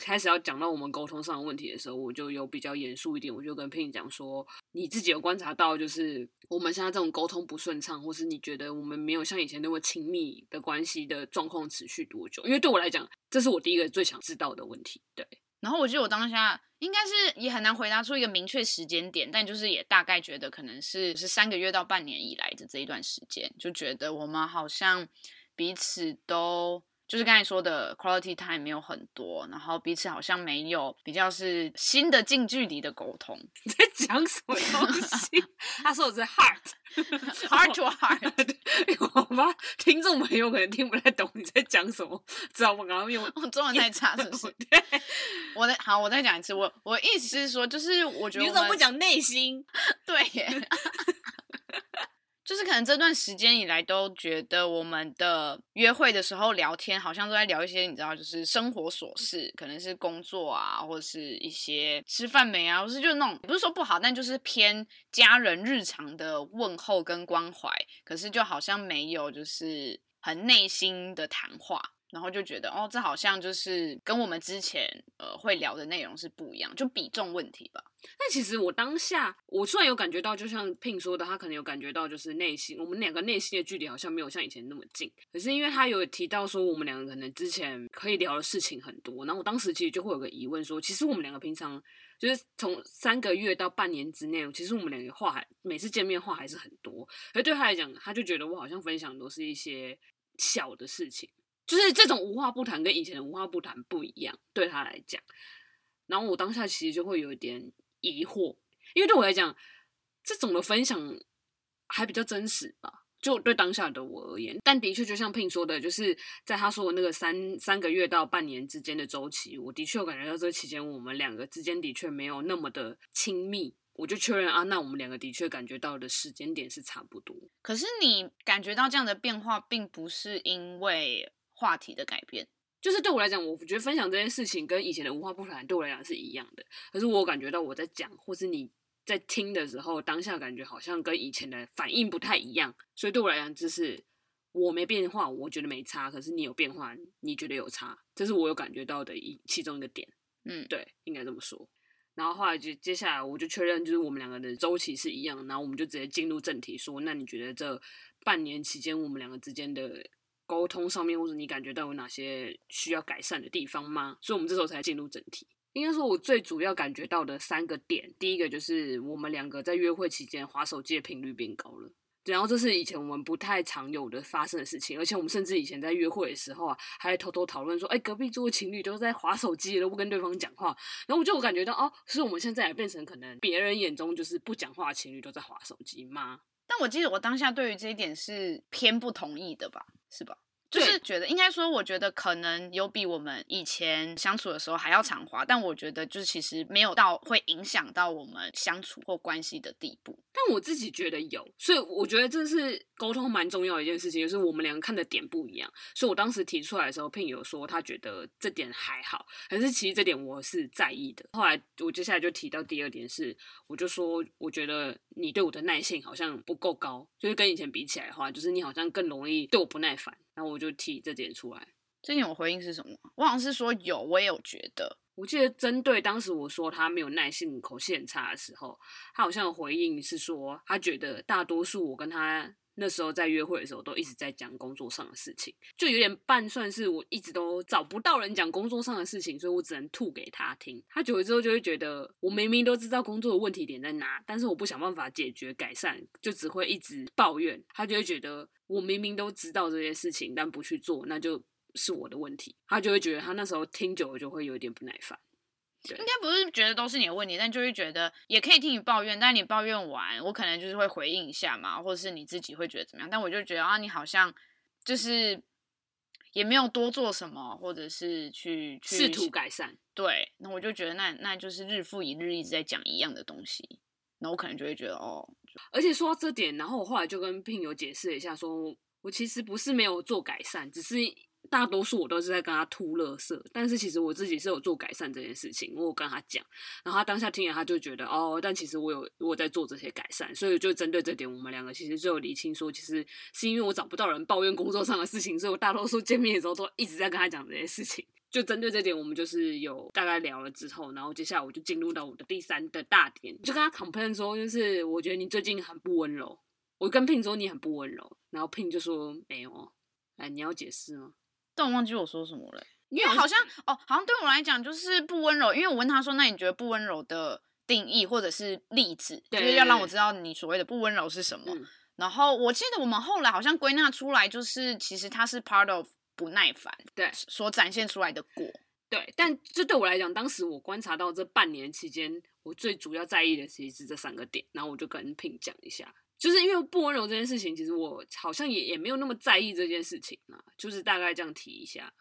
开始要讲到我们沟通上的问题的时候，我就有比较严肃一点，我就跟 Pin 讲说，你自己有观察到，就是我们现在这种沟通不顺畅，或是你觉得我们没有像以前那么亲密的关系的状况持续多久？因为对我来讲，这是我第一个最想知道的问题。对，然后我觉得我当下应该是也很难回答出一个明确时间点，但就是也大概觉得可能是是三个月到半年以来的这一段时间，就觉得我们好像彼此都。就是刚才说的 quality time 没有很多，然后彼此好像没有比较是新的近距离的沟通。你 在讲什么东西？他说我是 heart，heart to heart。好吧，听众朋友可能听不太懂你在讲什么，知道吗？刚刚用我中文太差，是不是？对，我的好，我再讲一次。我我意思是说，就是我觉得我你怎么不讲内心？对耶。就是可能这段时间以来都觉得我们的约会的时候聊天，好像都在聊一些你知道，就是生活琐事，可能是工作啊，或者是一些吃饭没啊，或是就是那种不是说不好，但就是偏家人日常的问候跟关怀，可是就好像没有就是很内心的谈话。然后就觉得哦，这好像就是跟我们之前呃会聊的内容是不一样，就比重问题吧。但其实我当下，我虽然有感觉到，就像 Pin 说的，他可能有感觉到，就是内心我们两个内心的距离好像没有像以前那么近。可是因为他有提到说，我们两个可能之前可以聊的事情很多，然后我当时其实就会有个疑问说，其实我们两个平常就是从三个月到半年之内，其实我们两个话还每次见面话还是很多。而对他来讲，他就觉得我好像分享都是一些小的事情。就是这种无话不谈跟以前的无话不谈不一样，对他来讲。然后我当下其实就会有一点疑惑，因为对我来讲，这种的分享还比较真实吧，就对当下的我而言。但的确，就像 Pin 说的，就是在他说的那个三三个月到半年之间的周期，我的确有感觉到这期间我们两个之间的确没有那么的亲密。我就确认啊，那我们两个的确感觉到的时间点是差不多。可是你感觉到这样的变化，并不是因为。话题的改变，就是对我来讲，我觉得分享这件事情跟以前的无话不谈对我来讲是一样的。可是我感觉到我在讲，或是你在听的时候，当下感觉好像跟以前的反应不太一样。所以对我来讲，就是我没变化，我觉得没差。可是你有变化，你觉得有差，这是我有感觉到的一其中一个点。嗯，对，应该这么说。然后后来就接下来我就确认，就是我们两个的周期是一样。然后我们就直接进入正题，说那你觉得这半年期间我们两个之间的沟通上面，或者你感觉到有哪些需要改善的地方吗？所以，我们这时候才进入正题。应该说，我最主要感觉到的三个点，第一个就是我们两个在约会期间划手机的频率变高了。然后，这是以前我们不太常有的发生的事情，而且我们甚至以前在约会的时候啊，还偷偷讨论说，哎，隔壁桌情侣都在划手机，都不跟对方讲话。然后我就感觉到，哦，是我们现在也变成可能别人眼中就是不讲话的情侣都在划手机吗？但我记得我当下对于这一点是偏不同意的吧，是吧？就是觉得应该说，我觉得可能有比我们以前相处的时候还要长滑，但我觉得就是其实没有到会影响到我们相处或关系的地步。但我自己觉得有，所以我觉得这是沟通蛮重要的一件事情，就是我们两个看的点不一样。所以我当时提出来的时候，Pin 有说他觉得这点还好，可是其实这点我是在意的。后来我接下来就提到第二点是，我就说我觉得你对我的耐性好像不够高，就是跟以前比起来的话，就是你好像更容易对我不耐烦。然后我就提这点出来，这点我回应是什么？我好像是说有，我也有觉得。我记得针对当时我说他没有耐性、口气很差的时候，他好像有回应是说，他觉得大多数我跟他那时候在约会的时候都一直在讲工作上的事情，就有点半算是我一直都找不到人讲工作上的事情，所以我只能吐给他听。他久了之后就会觉得，我明明都知道工作的问题点在哪，但是我不想办法解决改善，就只会一直抱怨。他就会觉得。我明明都知道这些事情，但不去做，那就是我的问题。他就会觉得他那时候听久了就会有点不耐烦。应该不是觉得都是你的问题，但就会觉得也可以听你抱怨，但你抱怨完，我可能就是会回应一下嘛，或者是你自己会觉得怎么样？但我就觉得啊，你好像就是也没有多做什么，或者是去试图改善。对，那我就觉得那那就是日复一日一直在讲一样的东西，那我可能就会觉得哦。而且说到这点，然后我后来就跟 Pin 有解释了一下说，说我其实不是没有做改善，只是。大多数我都是在跟他吐垃圾，但是其实我自己是有做改善这件事情，我有跟他讲，然后他当下听了，他就觉得哦，但其实我有我在做这些改善，所以就针对这点，我们两个其实就有理清说，其实是因为我找不到人抱怨工作上的事情，所以我大多数见面的时候都一直在跟他讲这些事情。就针对这点，我们就是有大概聊了之后，然后接下来我就进入到我的第三的大点，就跟他 complain 说，就是我觉得你最近很不温柔，我跟 Pin 说你很不温柔，然后 Pin 就说没有，哎，你要解释吗？但我忘记我说什么了，因为好像哦，好像对我来讲就是不温柔。因为我问他说：“那你觉得不温柔的定义或者是例子，就是要让我知道你所谓的不温柔是什么？”嗯、然后我记得我们后来好像归纳出来，就是其实它是 part of 不耐烦，对，所展现出来的果。对，但这对我来讲，当时我观察到这半年期间，我最主要在意的其实是这三个点。然后我就跟 Pin 讲一下。就是因为不温柔这件事情，其实我好像也也没有那么在意这件事情啊，就是大概这样提一下。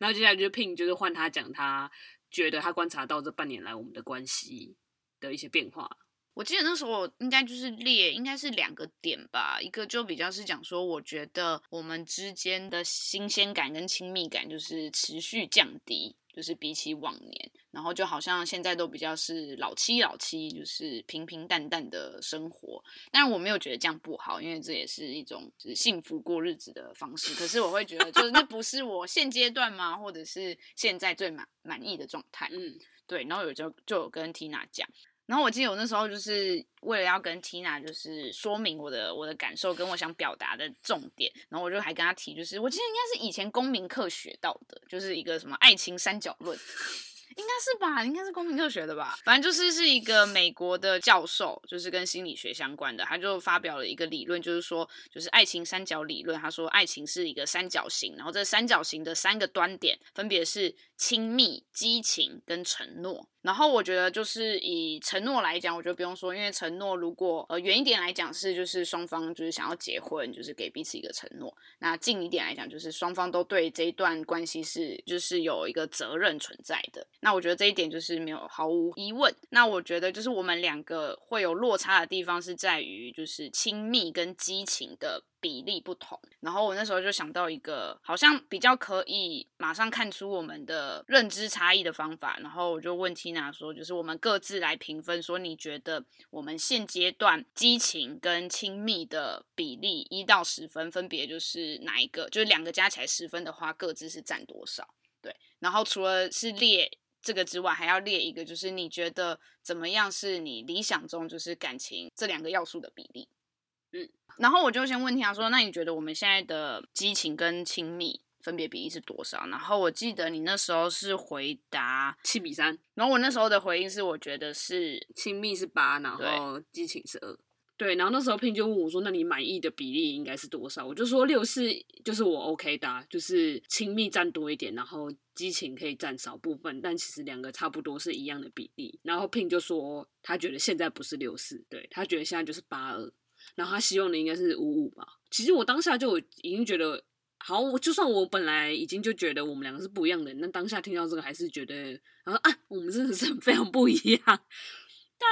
然后接下来就 Pin，就是换他讲，他觉得他观察到这半年来我们的关系的一些变化。我记得那时候应该就是列，应该是两个点吧，一个就比较是讲说，我觉得我们之间的新鲜感跟亲密感就是持续降低。就是比起往年，然后就好像现在都比较是老妻老妻，就是平平淡淡的生活。但是我没有觉得这样不好，因为这也是一种就是幸福过日子的方式。可是我会觉得，就是那不是我现阶段吗？或者是现在最满满意的状态？嗯，对。然后有就就有跟 Tina 讲。然后我记得我那时候就是为了要跟 Tina 就是说明我的我的感受跟我想表达的重点，然后我就还跟他提，就是我记得应该是以前公民课学到的，就是一个什么爱情三角论。应该是吧，应该是公民课学的吧。反正就是是一个美国的教授，就是跟心理学相关的，他就发表了一个理论，就是说，就是爱情三角理论。他说，爱情是一个三角形，然后这三角形的三个端点分别是亲密、激情跟承诺。然后我觉得，就是以承诺来讲，我觉得不用说，因为承诺如果呃远一点来讲是就是双方就是想要结婚，就是给彼此一个承诺。那近一点来讲，就是双方都对这一段关系是就是有一个责任存在的。那我觉得这一点就是没有毫无疑问。那我觉得就是我们两个会有落差的地方是在于就是亲密跟激情的比例不同。然后我那时候就想到一个好像比较可以马上看出我们的认知差异的方法。然后我就问 Tina 说，就是我们各自来评分，说你觉得我们现阶段激情跟亲密的比例一到十分，分别就是哪一个？就是两个加起来十分的话，各自是占多少？对。然后除了是列。这个之外，还要列一个，就是你觉得怎么样是你理想中就是感情这两个要素的比例？嗯，然后我就先问他说，那你觉得我们现在的激情跟亲密分别比例是多少？然后我记得你那时候是回答七比三，然后我那时候的回应是，我觉得是亲密是八，然后激情是二。对，然后那时候 Pin 就问我说：“那你满意的比例应该是多少？”我就说六四就是我 OK 的啊，就是亲密占多一点，然后激情可以占少部分，但其实两个差不多是一样的比例。然后 Pin 就说他觉得现在不是六四，对，他觉得现在就是八二，然后他希望的应该是五五吧。其实我当下就已经觉得，好，就算我本来已经就觉得我们两个是不一样的，那当下听到这个还是觉得，然后啊，我们真的是 非常不一样，但。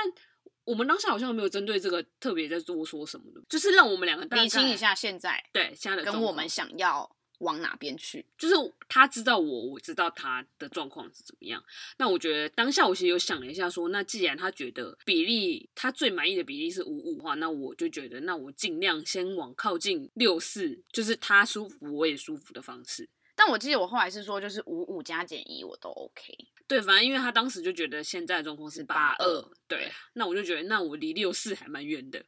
我们当下好像没有针对这个特别在多说什么的，就是让我们两个理清一下现在对现在的跟我们想要往哪边去，就是他知道我，我知道他的状况是怎么样。那我觉得当下我其实有想了一下说，说那既然他觉得比例他最满意的比例是五五的话，那我就觉得那我尽量先往靠近六四，就是他舒服我也舒服的方式。但我记得我后来是说，就是五五加减一我都 OK。对，反正因为他当时就觉得现在的状况是八二，对，那我就觉得那我离六四还蛮远的。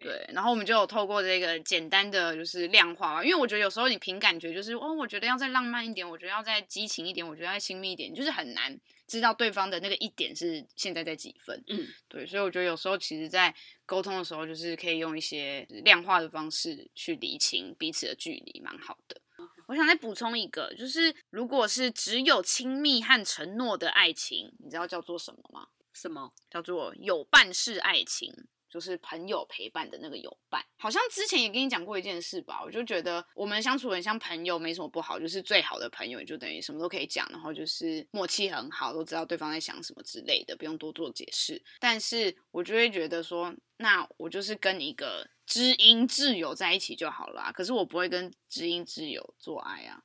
对，然后我们就有透过这个简单的就是量化吧，因为我觉得有时候你凭感觉就是哦，我觉得要再浪漫一点，我觉得要再激情一点，我觉得要再亲密一点，就是很难知道对方的那个一点是现在在几分。嗯，对，所以我觉得有时候其实在沟通的时候，就是可以用一些量化的方式去厘清彼此的距离，蛮好的。我想再补充一个，就是如果是只有亲密和承诺的爱情，你知道叫做什么吗？什么？叫做有伴式爱情。就是朋友陪伴的那个有伴，好像之前也跟你讲过一件事吧。我就觉得我们相处很像朋友，没什么不好，就是最好的朋友，就等于什么都可以讲，然后就是默契很好，都知道对方在想什么之类的，不用多做解释。但是我就会觉得说，那我就是跟一个知音挚友在一起就好了。可是我不会跟知音挚友做爱啊。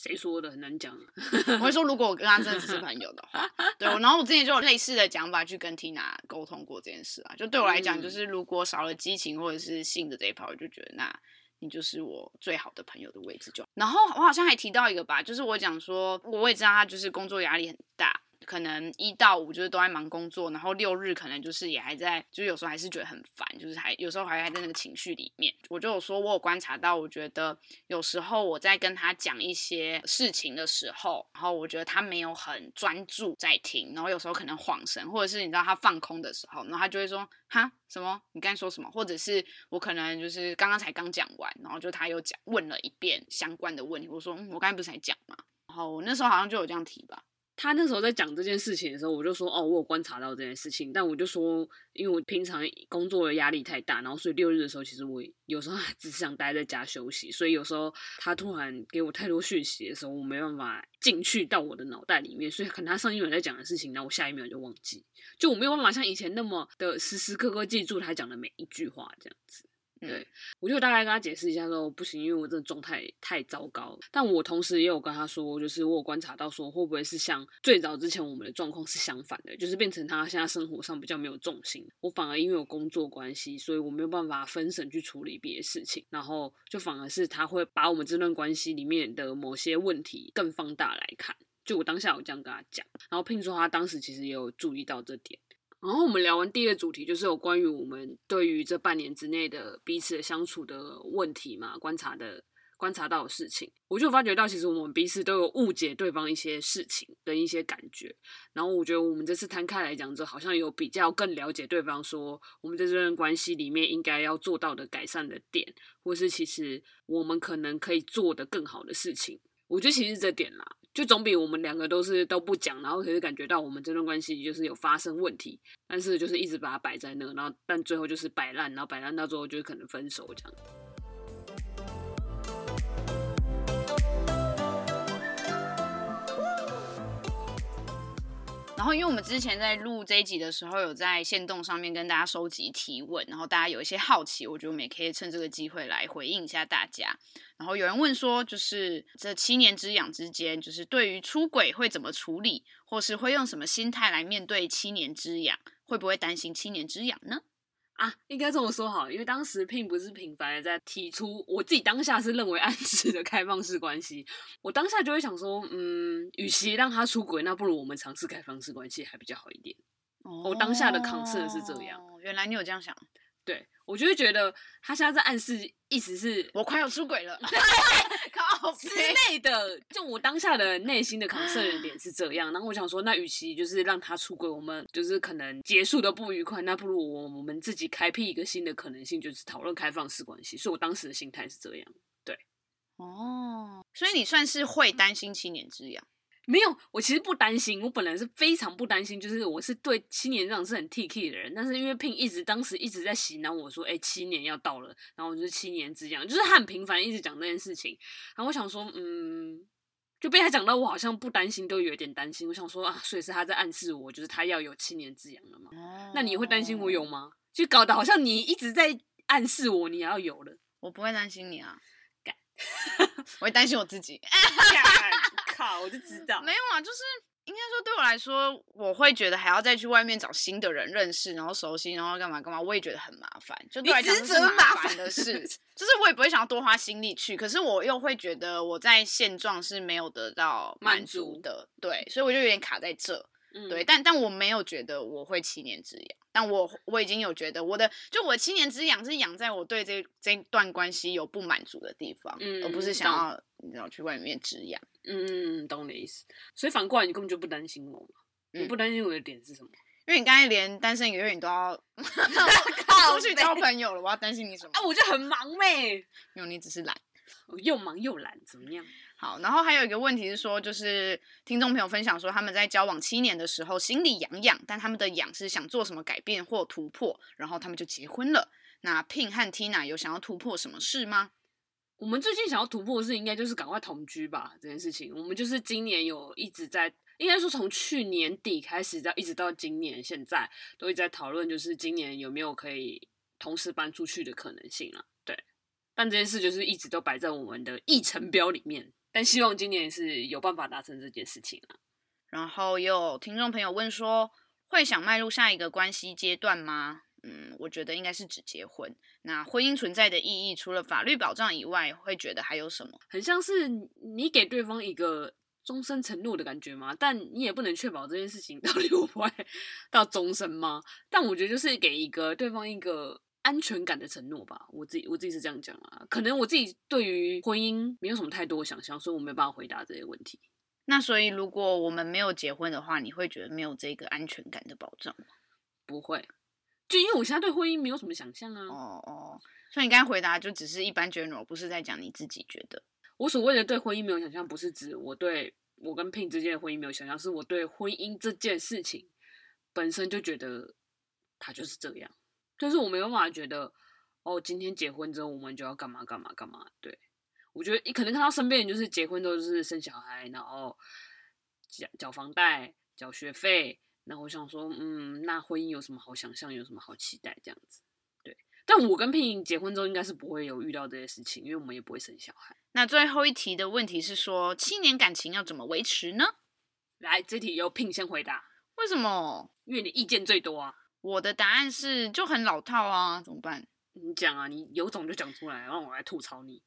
谁说的很难讲啊？我会说，如果我跟他真的只是朋友的话，对。然后我之前就有类似的讲法去跟 Tina 沟通过这件事啊。就对我来讲，就是如果少了激情或者是性的这一块，我就觉得那你就是我最好的朋友的位置就好。然后我好像还提到一个吧，就是我讲说，我也知道他就是工作压力很大。可能一到五就是都在忙工作，然后六日可能就是也还在，就是有时候还是觉得很烦，就是还有时候还还在那个情绪里面。我就有说，我有观察到，我觉得有时候我在跟他讲一些事情的时候，然后我觉得他没有很专注在听，然后有时候可能恍神，或者是你知道他放空的时候，然后他就会说哈什么？你刚才说什么？或者是我可能就是刚刚才刚讲完，然后就他又讲问了一遍相关的问题，我说嗯，我刚才不是才讲吗？然后我那时候好像就有这样提吧。他那时候在讲这件事情的时候，我就说哦，我有观察到这件事情，但我就说，因为我平常工作的压力太大，然后所以六日的时候，其实我有时候只是想待在家休息，所以有时候他突然给我太多讯息的时候，我没办法进去到我的脑袋里面，所以可能他上一秒在讲的事情，然后我下一秒就忘记，就我没有办法像以前那么的时时刻刻记住他讲的每一句话这样子。对，我就大概跟他解释一下说不行，因为我这状态太糟糕。但我同时也有跟他说，就是我有观察到说会不会是像最早之前我们的状况是相反的，就是变成他现在生活上比较没有重心，我反而因为有工作关系，所以我没有办法分神去处理别的事情，然后就反而是他会把我们这段关系里面的某些问题更放大来看。就我当下有这样跟他讲，然后聘说他当时其实也有注意到这点。然后我们聊完第二个主题，就是有关于我们对于这半年之内的彼此的相处的问题嘛，观察的观察到的事情，我就发觉到其实我们彼此都有误解对方一些事情的一些感觉。然后我觉得我们这次摊开来讲，就好像有比较更了解对方，说我们在这段关系里面应该要做到的改善的点，或是其实我们可能可以做的更好的事情。我觉得其实这点啦。就总比我们两个都是都不讲，然后可是感觉到我们这段关系就是有发生问题，但是就是一直把它摆在那，然后但最后就是摆烂，然后摆烂到最后就是可能分手这样。然后，因为我们之前在录这一集的时候，有在线动上面跟大家收集提问，然后大家有一些好奇，我觉得我们也可以趁这个机会来回应一下大家。然后有人问说，就是这七年之痒之间，就是对于出轨会怎么处理，或是会用什么心态来面对七年之痒，会不会担心七年之痒呢？啊，应该这么说好，因为当时并不是频繁的在提出，我自己当下是认为暗示的开放式关系，我当下就会想说，嗯，与其让他出轨，那不如我们尝试开放式关系还比较好一点。哦，我当下的 concern 是这样，原来你有这样想。对，我就会觉得他现在在暗示，意思是我快要出轨了，靠之类的。就我当下的内心的 concern 点是这样，然后我想说，那与其就是让他出轨，我们就是可能结束的不愉快，那不如我我们自己开辟一个新的可能性，就是讨论开放式关系。所以我当时的心态是这样。对，哦，所以你算是会担心七年之痒。没有，我其实不担心。我本来是非常不担心，就是我是对七年这样是很 T K 的人。但是因为 Pin 一直当时一直在洗脑我说，哎，七年要到了，然后我就是七年之痒，就是他很频繁一直讲这件事情。然后我想说，嗯，就被他讲到我好像不担心，都有点担心。我想说啊，所以是他在暗示我，就是他要有七年之痒了嘛。哦。那你会担心我有吗？就搞得好像你一直在暗示我你要有了。我不会担心你啊，干，我会担心我自己。靠，我就知道。没有啊，就是应该说对我来说，我会觉得还要再去外面找新的人认识，然后熟悉，然后干嘛干嘛，我也觉得很麻烦。就对我来讲是麻烦的事，就是我也不会想要多花心力去。可是我又会觉得我在现状是没有得到满足的，足对，所以我就有点卡在这。嗯、对，但但我没有觉得我会七年之痒，但我我已经有觉得我的就我七年之痒是养在我对这这段关系有不满足的地方，嗯、而不是想要你知道去外面止痒。嗯嗯，懂你的意思。所以反过来，你根本就不担心我嘛？嗯、你不担心我的点是什么？因为你刚才连单身一个月你都要 出去交朋友了，我要担心你什么？啊，我就很忙呗。没有，你只是懒。又忙又懒，怎么样？好，然后还有一个问题是说，就是听众朋友分享说，他们在交往七年的时候心里痒痒，但他们的痒是想做什么改变或突破，然后他们就结婚了。那 Pin 和 Tina 有想要突破什么事吗？我们最近想要突破的事，应该就是赶快同居吧。这件事情，我们就是今年有一直在，应该说从去年底开始，到一直到今年现在，都一直在讨论，就是今年有没有可以同时搬出去的可能性了。对，但这件事就是一直都摆在我们的议程表里面。但希望今年是有办法达成这件事情了。然后有听众朋友问说，会想迈入下一个关系阶段吗？嗯，我觉得应该是指结婚。那婚姻存在的意义，除了法律保障以外，会觉得还有什么？很像是你给对方一个终身承诺的感觉吗？但你也不能确保这件事情到底 会不会到终身吗？但我觉得就是给一个对方一个安全感的承诺吧。我自己我自己是这样讲啊。可能我自己对于婚姻没有什么太多想象，所以我没办法回答这些问题。那所以如果我们没有结婚的话，你会觉得没有这个安全感的保障吗？不会。就因为我现在对婚姻没有什么想象啊。哦哦，所以你刚才回答就只是一般 general，不是在讲你自己觉得。我所谓的对婚姻没有想象，不是指我对我跟 Pin 之间的婚姻没有想象，是我对婚姻这件事情本身就觉得它就是这样，就是我没有办法觉得哦，今天结婚之后我们就要干嘛干嘛干嘛。对，我觉得你可能看到身边人就是结婚之后就是生小孩，然后缴缴房贷、缴学费。那我想说，嗯，那婚姻有什么好想象，有什么好期待这样子？对，但我跟 Pin 结婚之后，应该是不会有遇到这些事情，因为我们也不会生小孩。那最后一题的问题是说，七年感情要怎么维持呢？来，这题由 Pin 先回答。为什么？因为你意见最多啊。我的答案是就很老套啊，怎么办？你讲啊，你有种就讲出来，让我来吐槽你。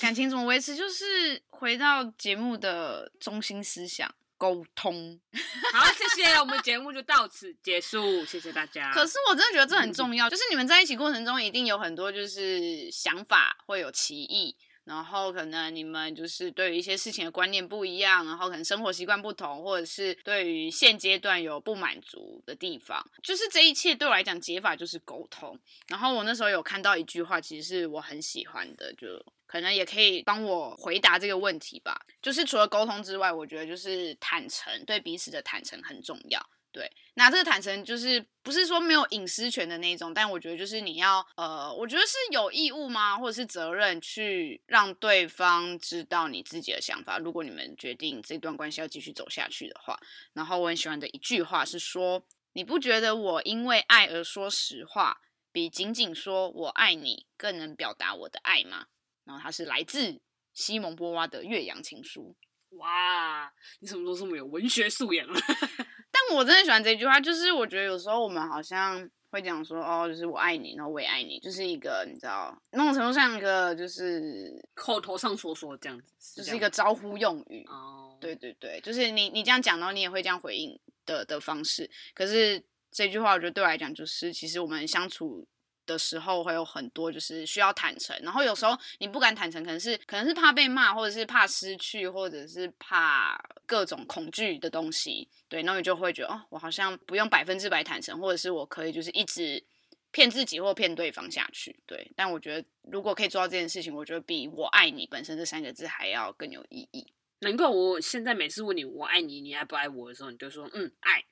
感情怎么维持？就是回到节目的中心思想。沟通，好，谢谢，我们节目就到此结束，谢谢大家。可是我真的觉得这很重要，就是你们在一起过程中一定有很多就是想法会有歧义，然后可能你们就是对于一些事情的观念不一样，然后可能生活习惯不同，或者是对于现阶段有不满足的地方，就是这一切对我来讲解法就是沟通。然后我那时候有看到一句话，其实是我很喜欢的，就。可能也可以帮我回答这个问题吧。就是除了沟通之外，我觉得就是坦诚，对彼此的坦诚很重要。对，那这个坦诚就是不是说没有隐私权的那种，但我觉得就是你要呃，我觉得是有义务吗？或者是责任去让对方知道你自己的想法。如果你们决定这段关系要继续走下去的话，然后我很喜欢的一句话是说：你不觉得我因为爱而说实话，比仅仅说我爱你更能表达我的爱吗？然后它是来自西蒙波娃的《岳阳情书》。哇，你什么时候这么有文学素养了？但我真的喜欢这句话，就是我觉得有时候我们好像会讲说，哦，就是我爱你，然后我也爱你，就是一个你知道，那种程度上一个就是口头上说说这样子，是就是一个招呼用语。哦，对对对，就是你你这样讲，然后你也会这样回应的的方式。可是这句话，我觉得对我来讲，就是其实我们相处。的时候会有很多，就是需要坦诚，然后有时候你不敢坦诚，可能是可能是怕被骂，或者是怕失去，或者是怕各种恐惧的东西，对，那你就会觉得哦，我好像不用百分之百坦诚，或者是我可以就是一直骗自己或骗对方下去，对。但我觉得如果可以做到这件事情，我觉得比我爱你本身这三个字还要更有意义。难怪我现在每次问你我爱你，你爱不爱我的时候，你就说嗯爱。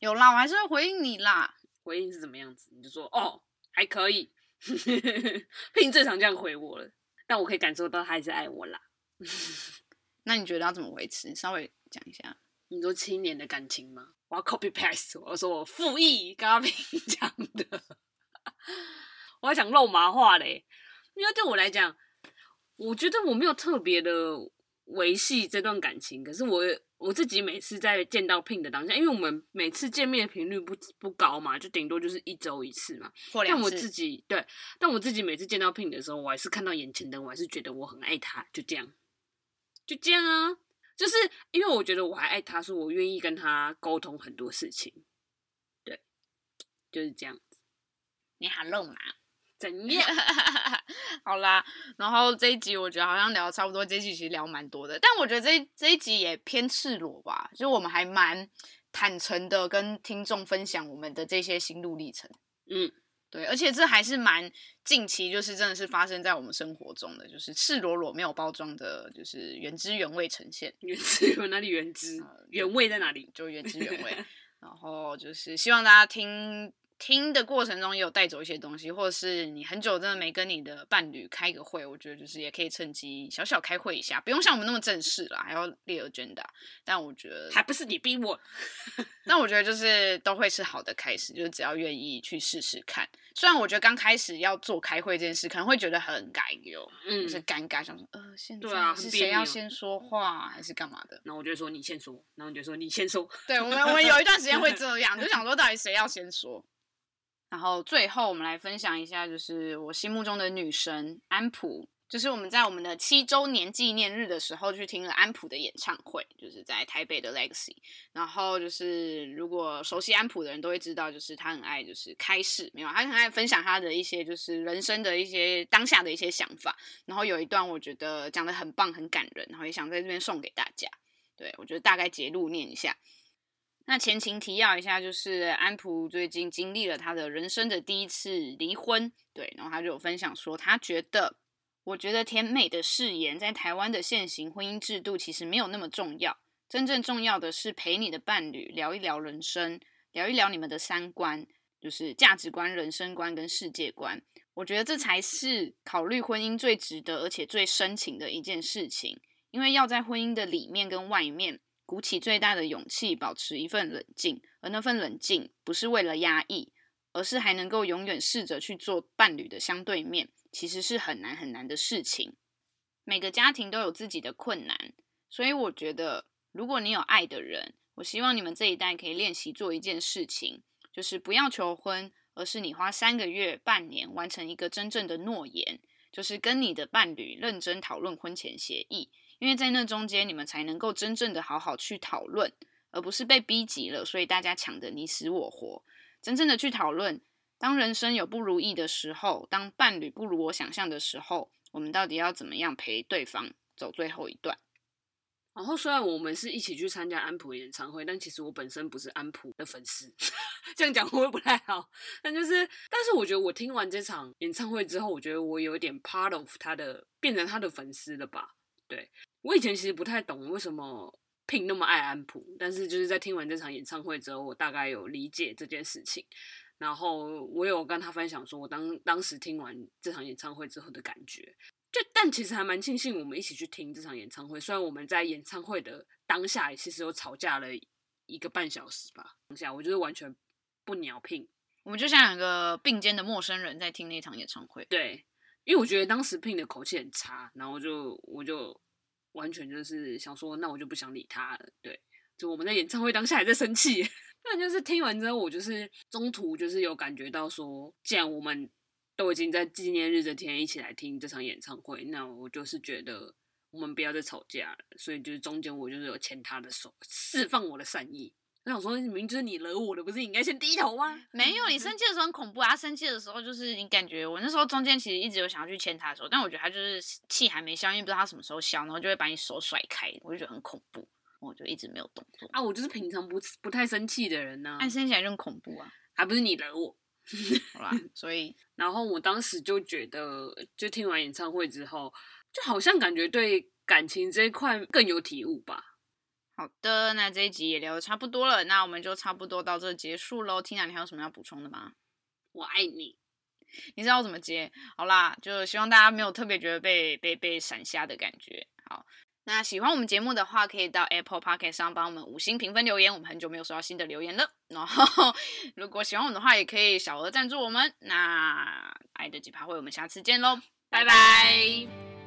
有啦，我还是会回应你啦。回应是怎么样子？你就说哦，还可以。Pin 最常这样回我了，但我可以感受到他还是爱我啦。那你觉得要怎么维持？稍微讲一下。你说七年的感情吗？我要 copy paste，我说我复议刚刚 Pin 讲的。我要讲肉麻话嘞，因为对我来讲，我觉得我没有特别的维系这段感情，可是我。我自己每次在见到 Pin 的当下，因为我们每次见面的频率不不高嘛，就顶多就是一周一次嘛。或两次。但我自己对，但我自己每次见到 Pin 的时候，我还是看到眼前的，我还是觉得我很爱他，就这样，就这样啊。就是因为我觉得我还爱他，所以我愿意跟他沟通很多事情。对，就是这样子。你好肉麻。怎样？好啦，然后这一集我觉得好像聊差不多，这一集其实聊蛮多的，但我觉得这这一集也偏赤裸吧，就我们还蛮坦诚的跟听众分享我们的这些心路历程。嗯，对，而且这还是蛮近期，就是真的是发生在我们生活中的，就是赤裸裸没有包装的，就是原汁原味呈现。原汁有哪里原汁？呃、原味在哪里？就原汁原味。然后就是希望大家听。听的过程中也有带走一些东西，或者是你很久真的没跟你的伴侣开个会，我觉得就是也可以趁机小小开会一下，不用像我们那么正式啦，还要列 agenda。但我觉得还不是你逼我，但我觉得就是都会是好的开始，就是只要愿意去试试看。虽然我觉得刚开始要做开会这件事，可能会觉得很尴尬，嗯，就是尴尬，想说呃，现在是谁要先说话还是干嘛的？然后我就说你先说，然后你就说你先说。对，我们我们有一段时间会这样，就想说到底谁要先说。然后最后，我们来分享一下，就是我心目中的女神安普。就是我们在我们的七周年纪念日的时候去听了安普的演唱会，就是在台北的 Legacy。然后就是如果熟悉安普的人都会知道，就是他很爱就是开示，没有，他很爱分享他的一些就是人生的一些当下的一些想法。然后有一段我觉得讲的很棒，很感人，然后也想在这边送给大家。对，我觉得大概节录念一下。那前情提要一下，就是安普最近经历了他的人生的第一次离婚，对，然后他就有分享说，他觉得，我觉得甜美的誓言在台湾的现行婚姻制度其实没有那么重要，真正重要的是陪你的伴侣聊一聊人生，聊一聊你们的三观，就是价值观、人生观跟世界观，我觉得这才是考虑婚姻最值得而且最深情的一件事情，因为要在婚姻的里面跟外面。鼓起最大的勇气，保持一份冷静，而那份冷静不是为了压抑，而是还能够永远试着去做伴侣的相对面，其实是很难很难的事情。每个家庭都有自己的困难，所以我觉得，如果你有爱的人，我希望你们这一代可以练习做一件事情，就是不要求婚，而是你花三个月、半年完成一个真正的诺言，就是跟你的伴侣认真讨论婚前协议。因为在那中间，你们才能够真正的好好去讨论，而不是被逼急了，所以大家抢得你死我活。真正的去讨论，当人生有不如意的时候，当伴侣不如我想象的时候，我们到底要怎么样陪对方走最后一段？然后，虽然我们是一起去参加安普演唱会，但其实我本身不是安普的粉丝，这样讲会不会不太好？但就是，但是我觉得我听完这场演唱会之后，我觉得我有点 part of 他的，变成他的粉丝了吧？对。我以前其实不太懂为什么 Pink 那么爱安普，但是就是在听完这场演唱会之后，我大概有理解这件事情。然后我有跟他分享说，我当当时听完这场演唱会之后的感觉。就但其实还蛮庆幸我们一起去听这场演唱会，虽然我们在演唱会的当下其实有吵架了一个半小时吧。当下我就是完全不鸟 Pink，我们就像两个并肩的陌生人在听那场演唱会。对，因为我觉得当时 Pin 的口气很差，然后就我就。完全就是想说，那我就不想理他了。对，就我们在演唱会当下还在生气，但就是听完之后，我就是中途就是有感觉到说，既然我们都已经在纪念日这天一起来听这场演唱会，那我就是觉得我们不要再吵架了。所以就是中间我就是有牵他的手，释放我的善意。我想说，明明就是你惹我的，不是你应该先低头吗？没有，你生气的时候很恐怖啊！生气的时候就是你感觉我那时候中间其实一直有想要去牵他的手，但我觉得他就是气还没消，因为不知道他什么时候消，然后就会把你手甩开，我就觉得很恐怖，我就一直没有动作啊！我就是平常不不太生气的人呢、啊，但生起来就很恐怖啊！还不是你惹我，好啦？所以，然后我当时就觉得，就听完演唱会之后，就好像感觉对感情这一块更有体悟吧。好的，那这一集也聊的差不多了，那我们就差不多到这结束喽。Tina，你还有什么要补充的吗？我爱你，你知道我怎么接？好啦，就希望大家没有特别觉得被被被闪瞎的感觉。好，那喜欢我们节目的话，可以到 Apple Podcast 上帮我们五星评分留言。我们很久没有收到新的留言了。然后，如果喜欢我们的话，也可以小额赞助我们。那爱的几趴会，我们下次见喽，拜拜。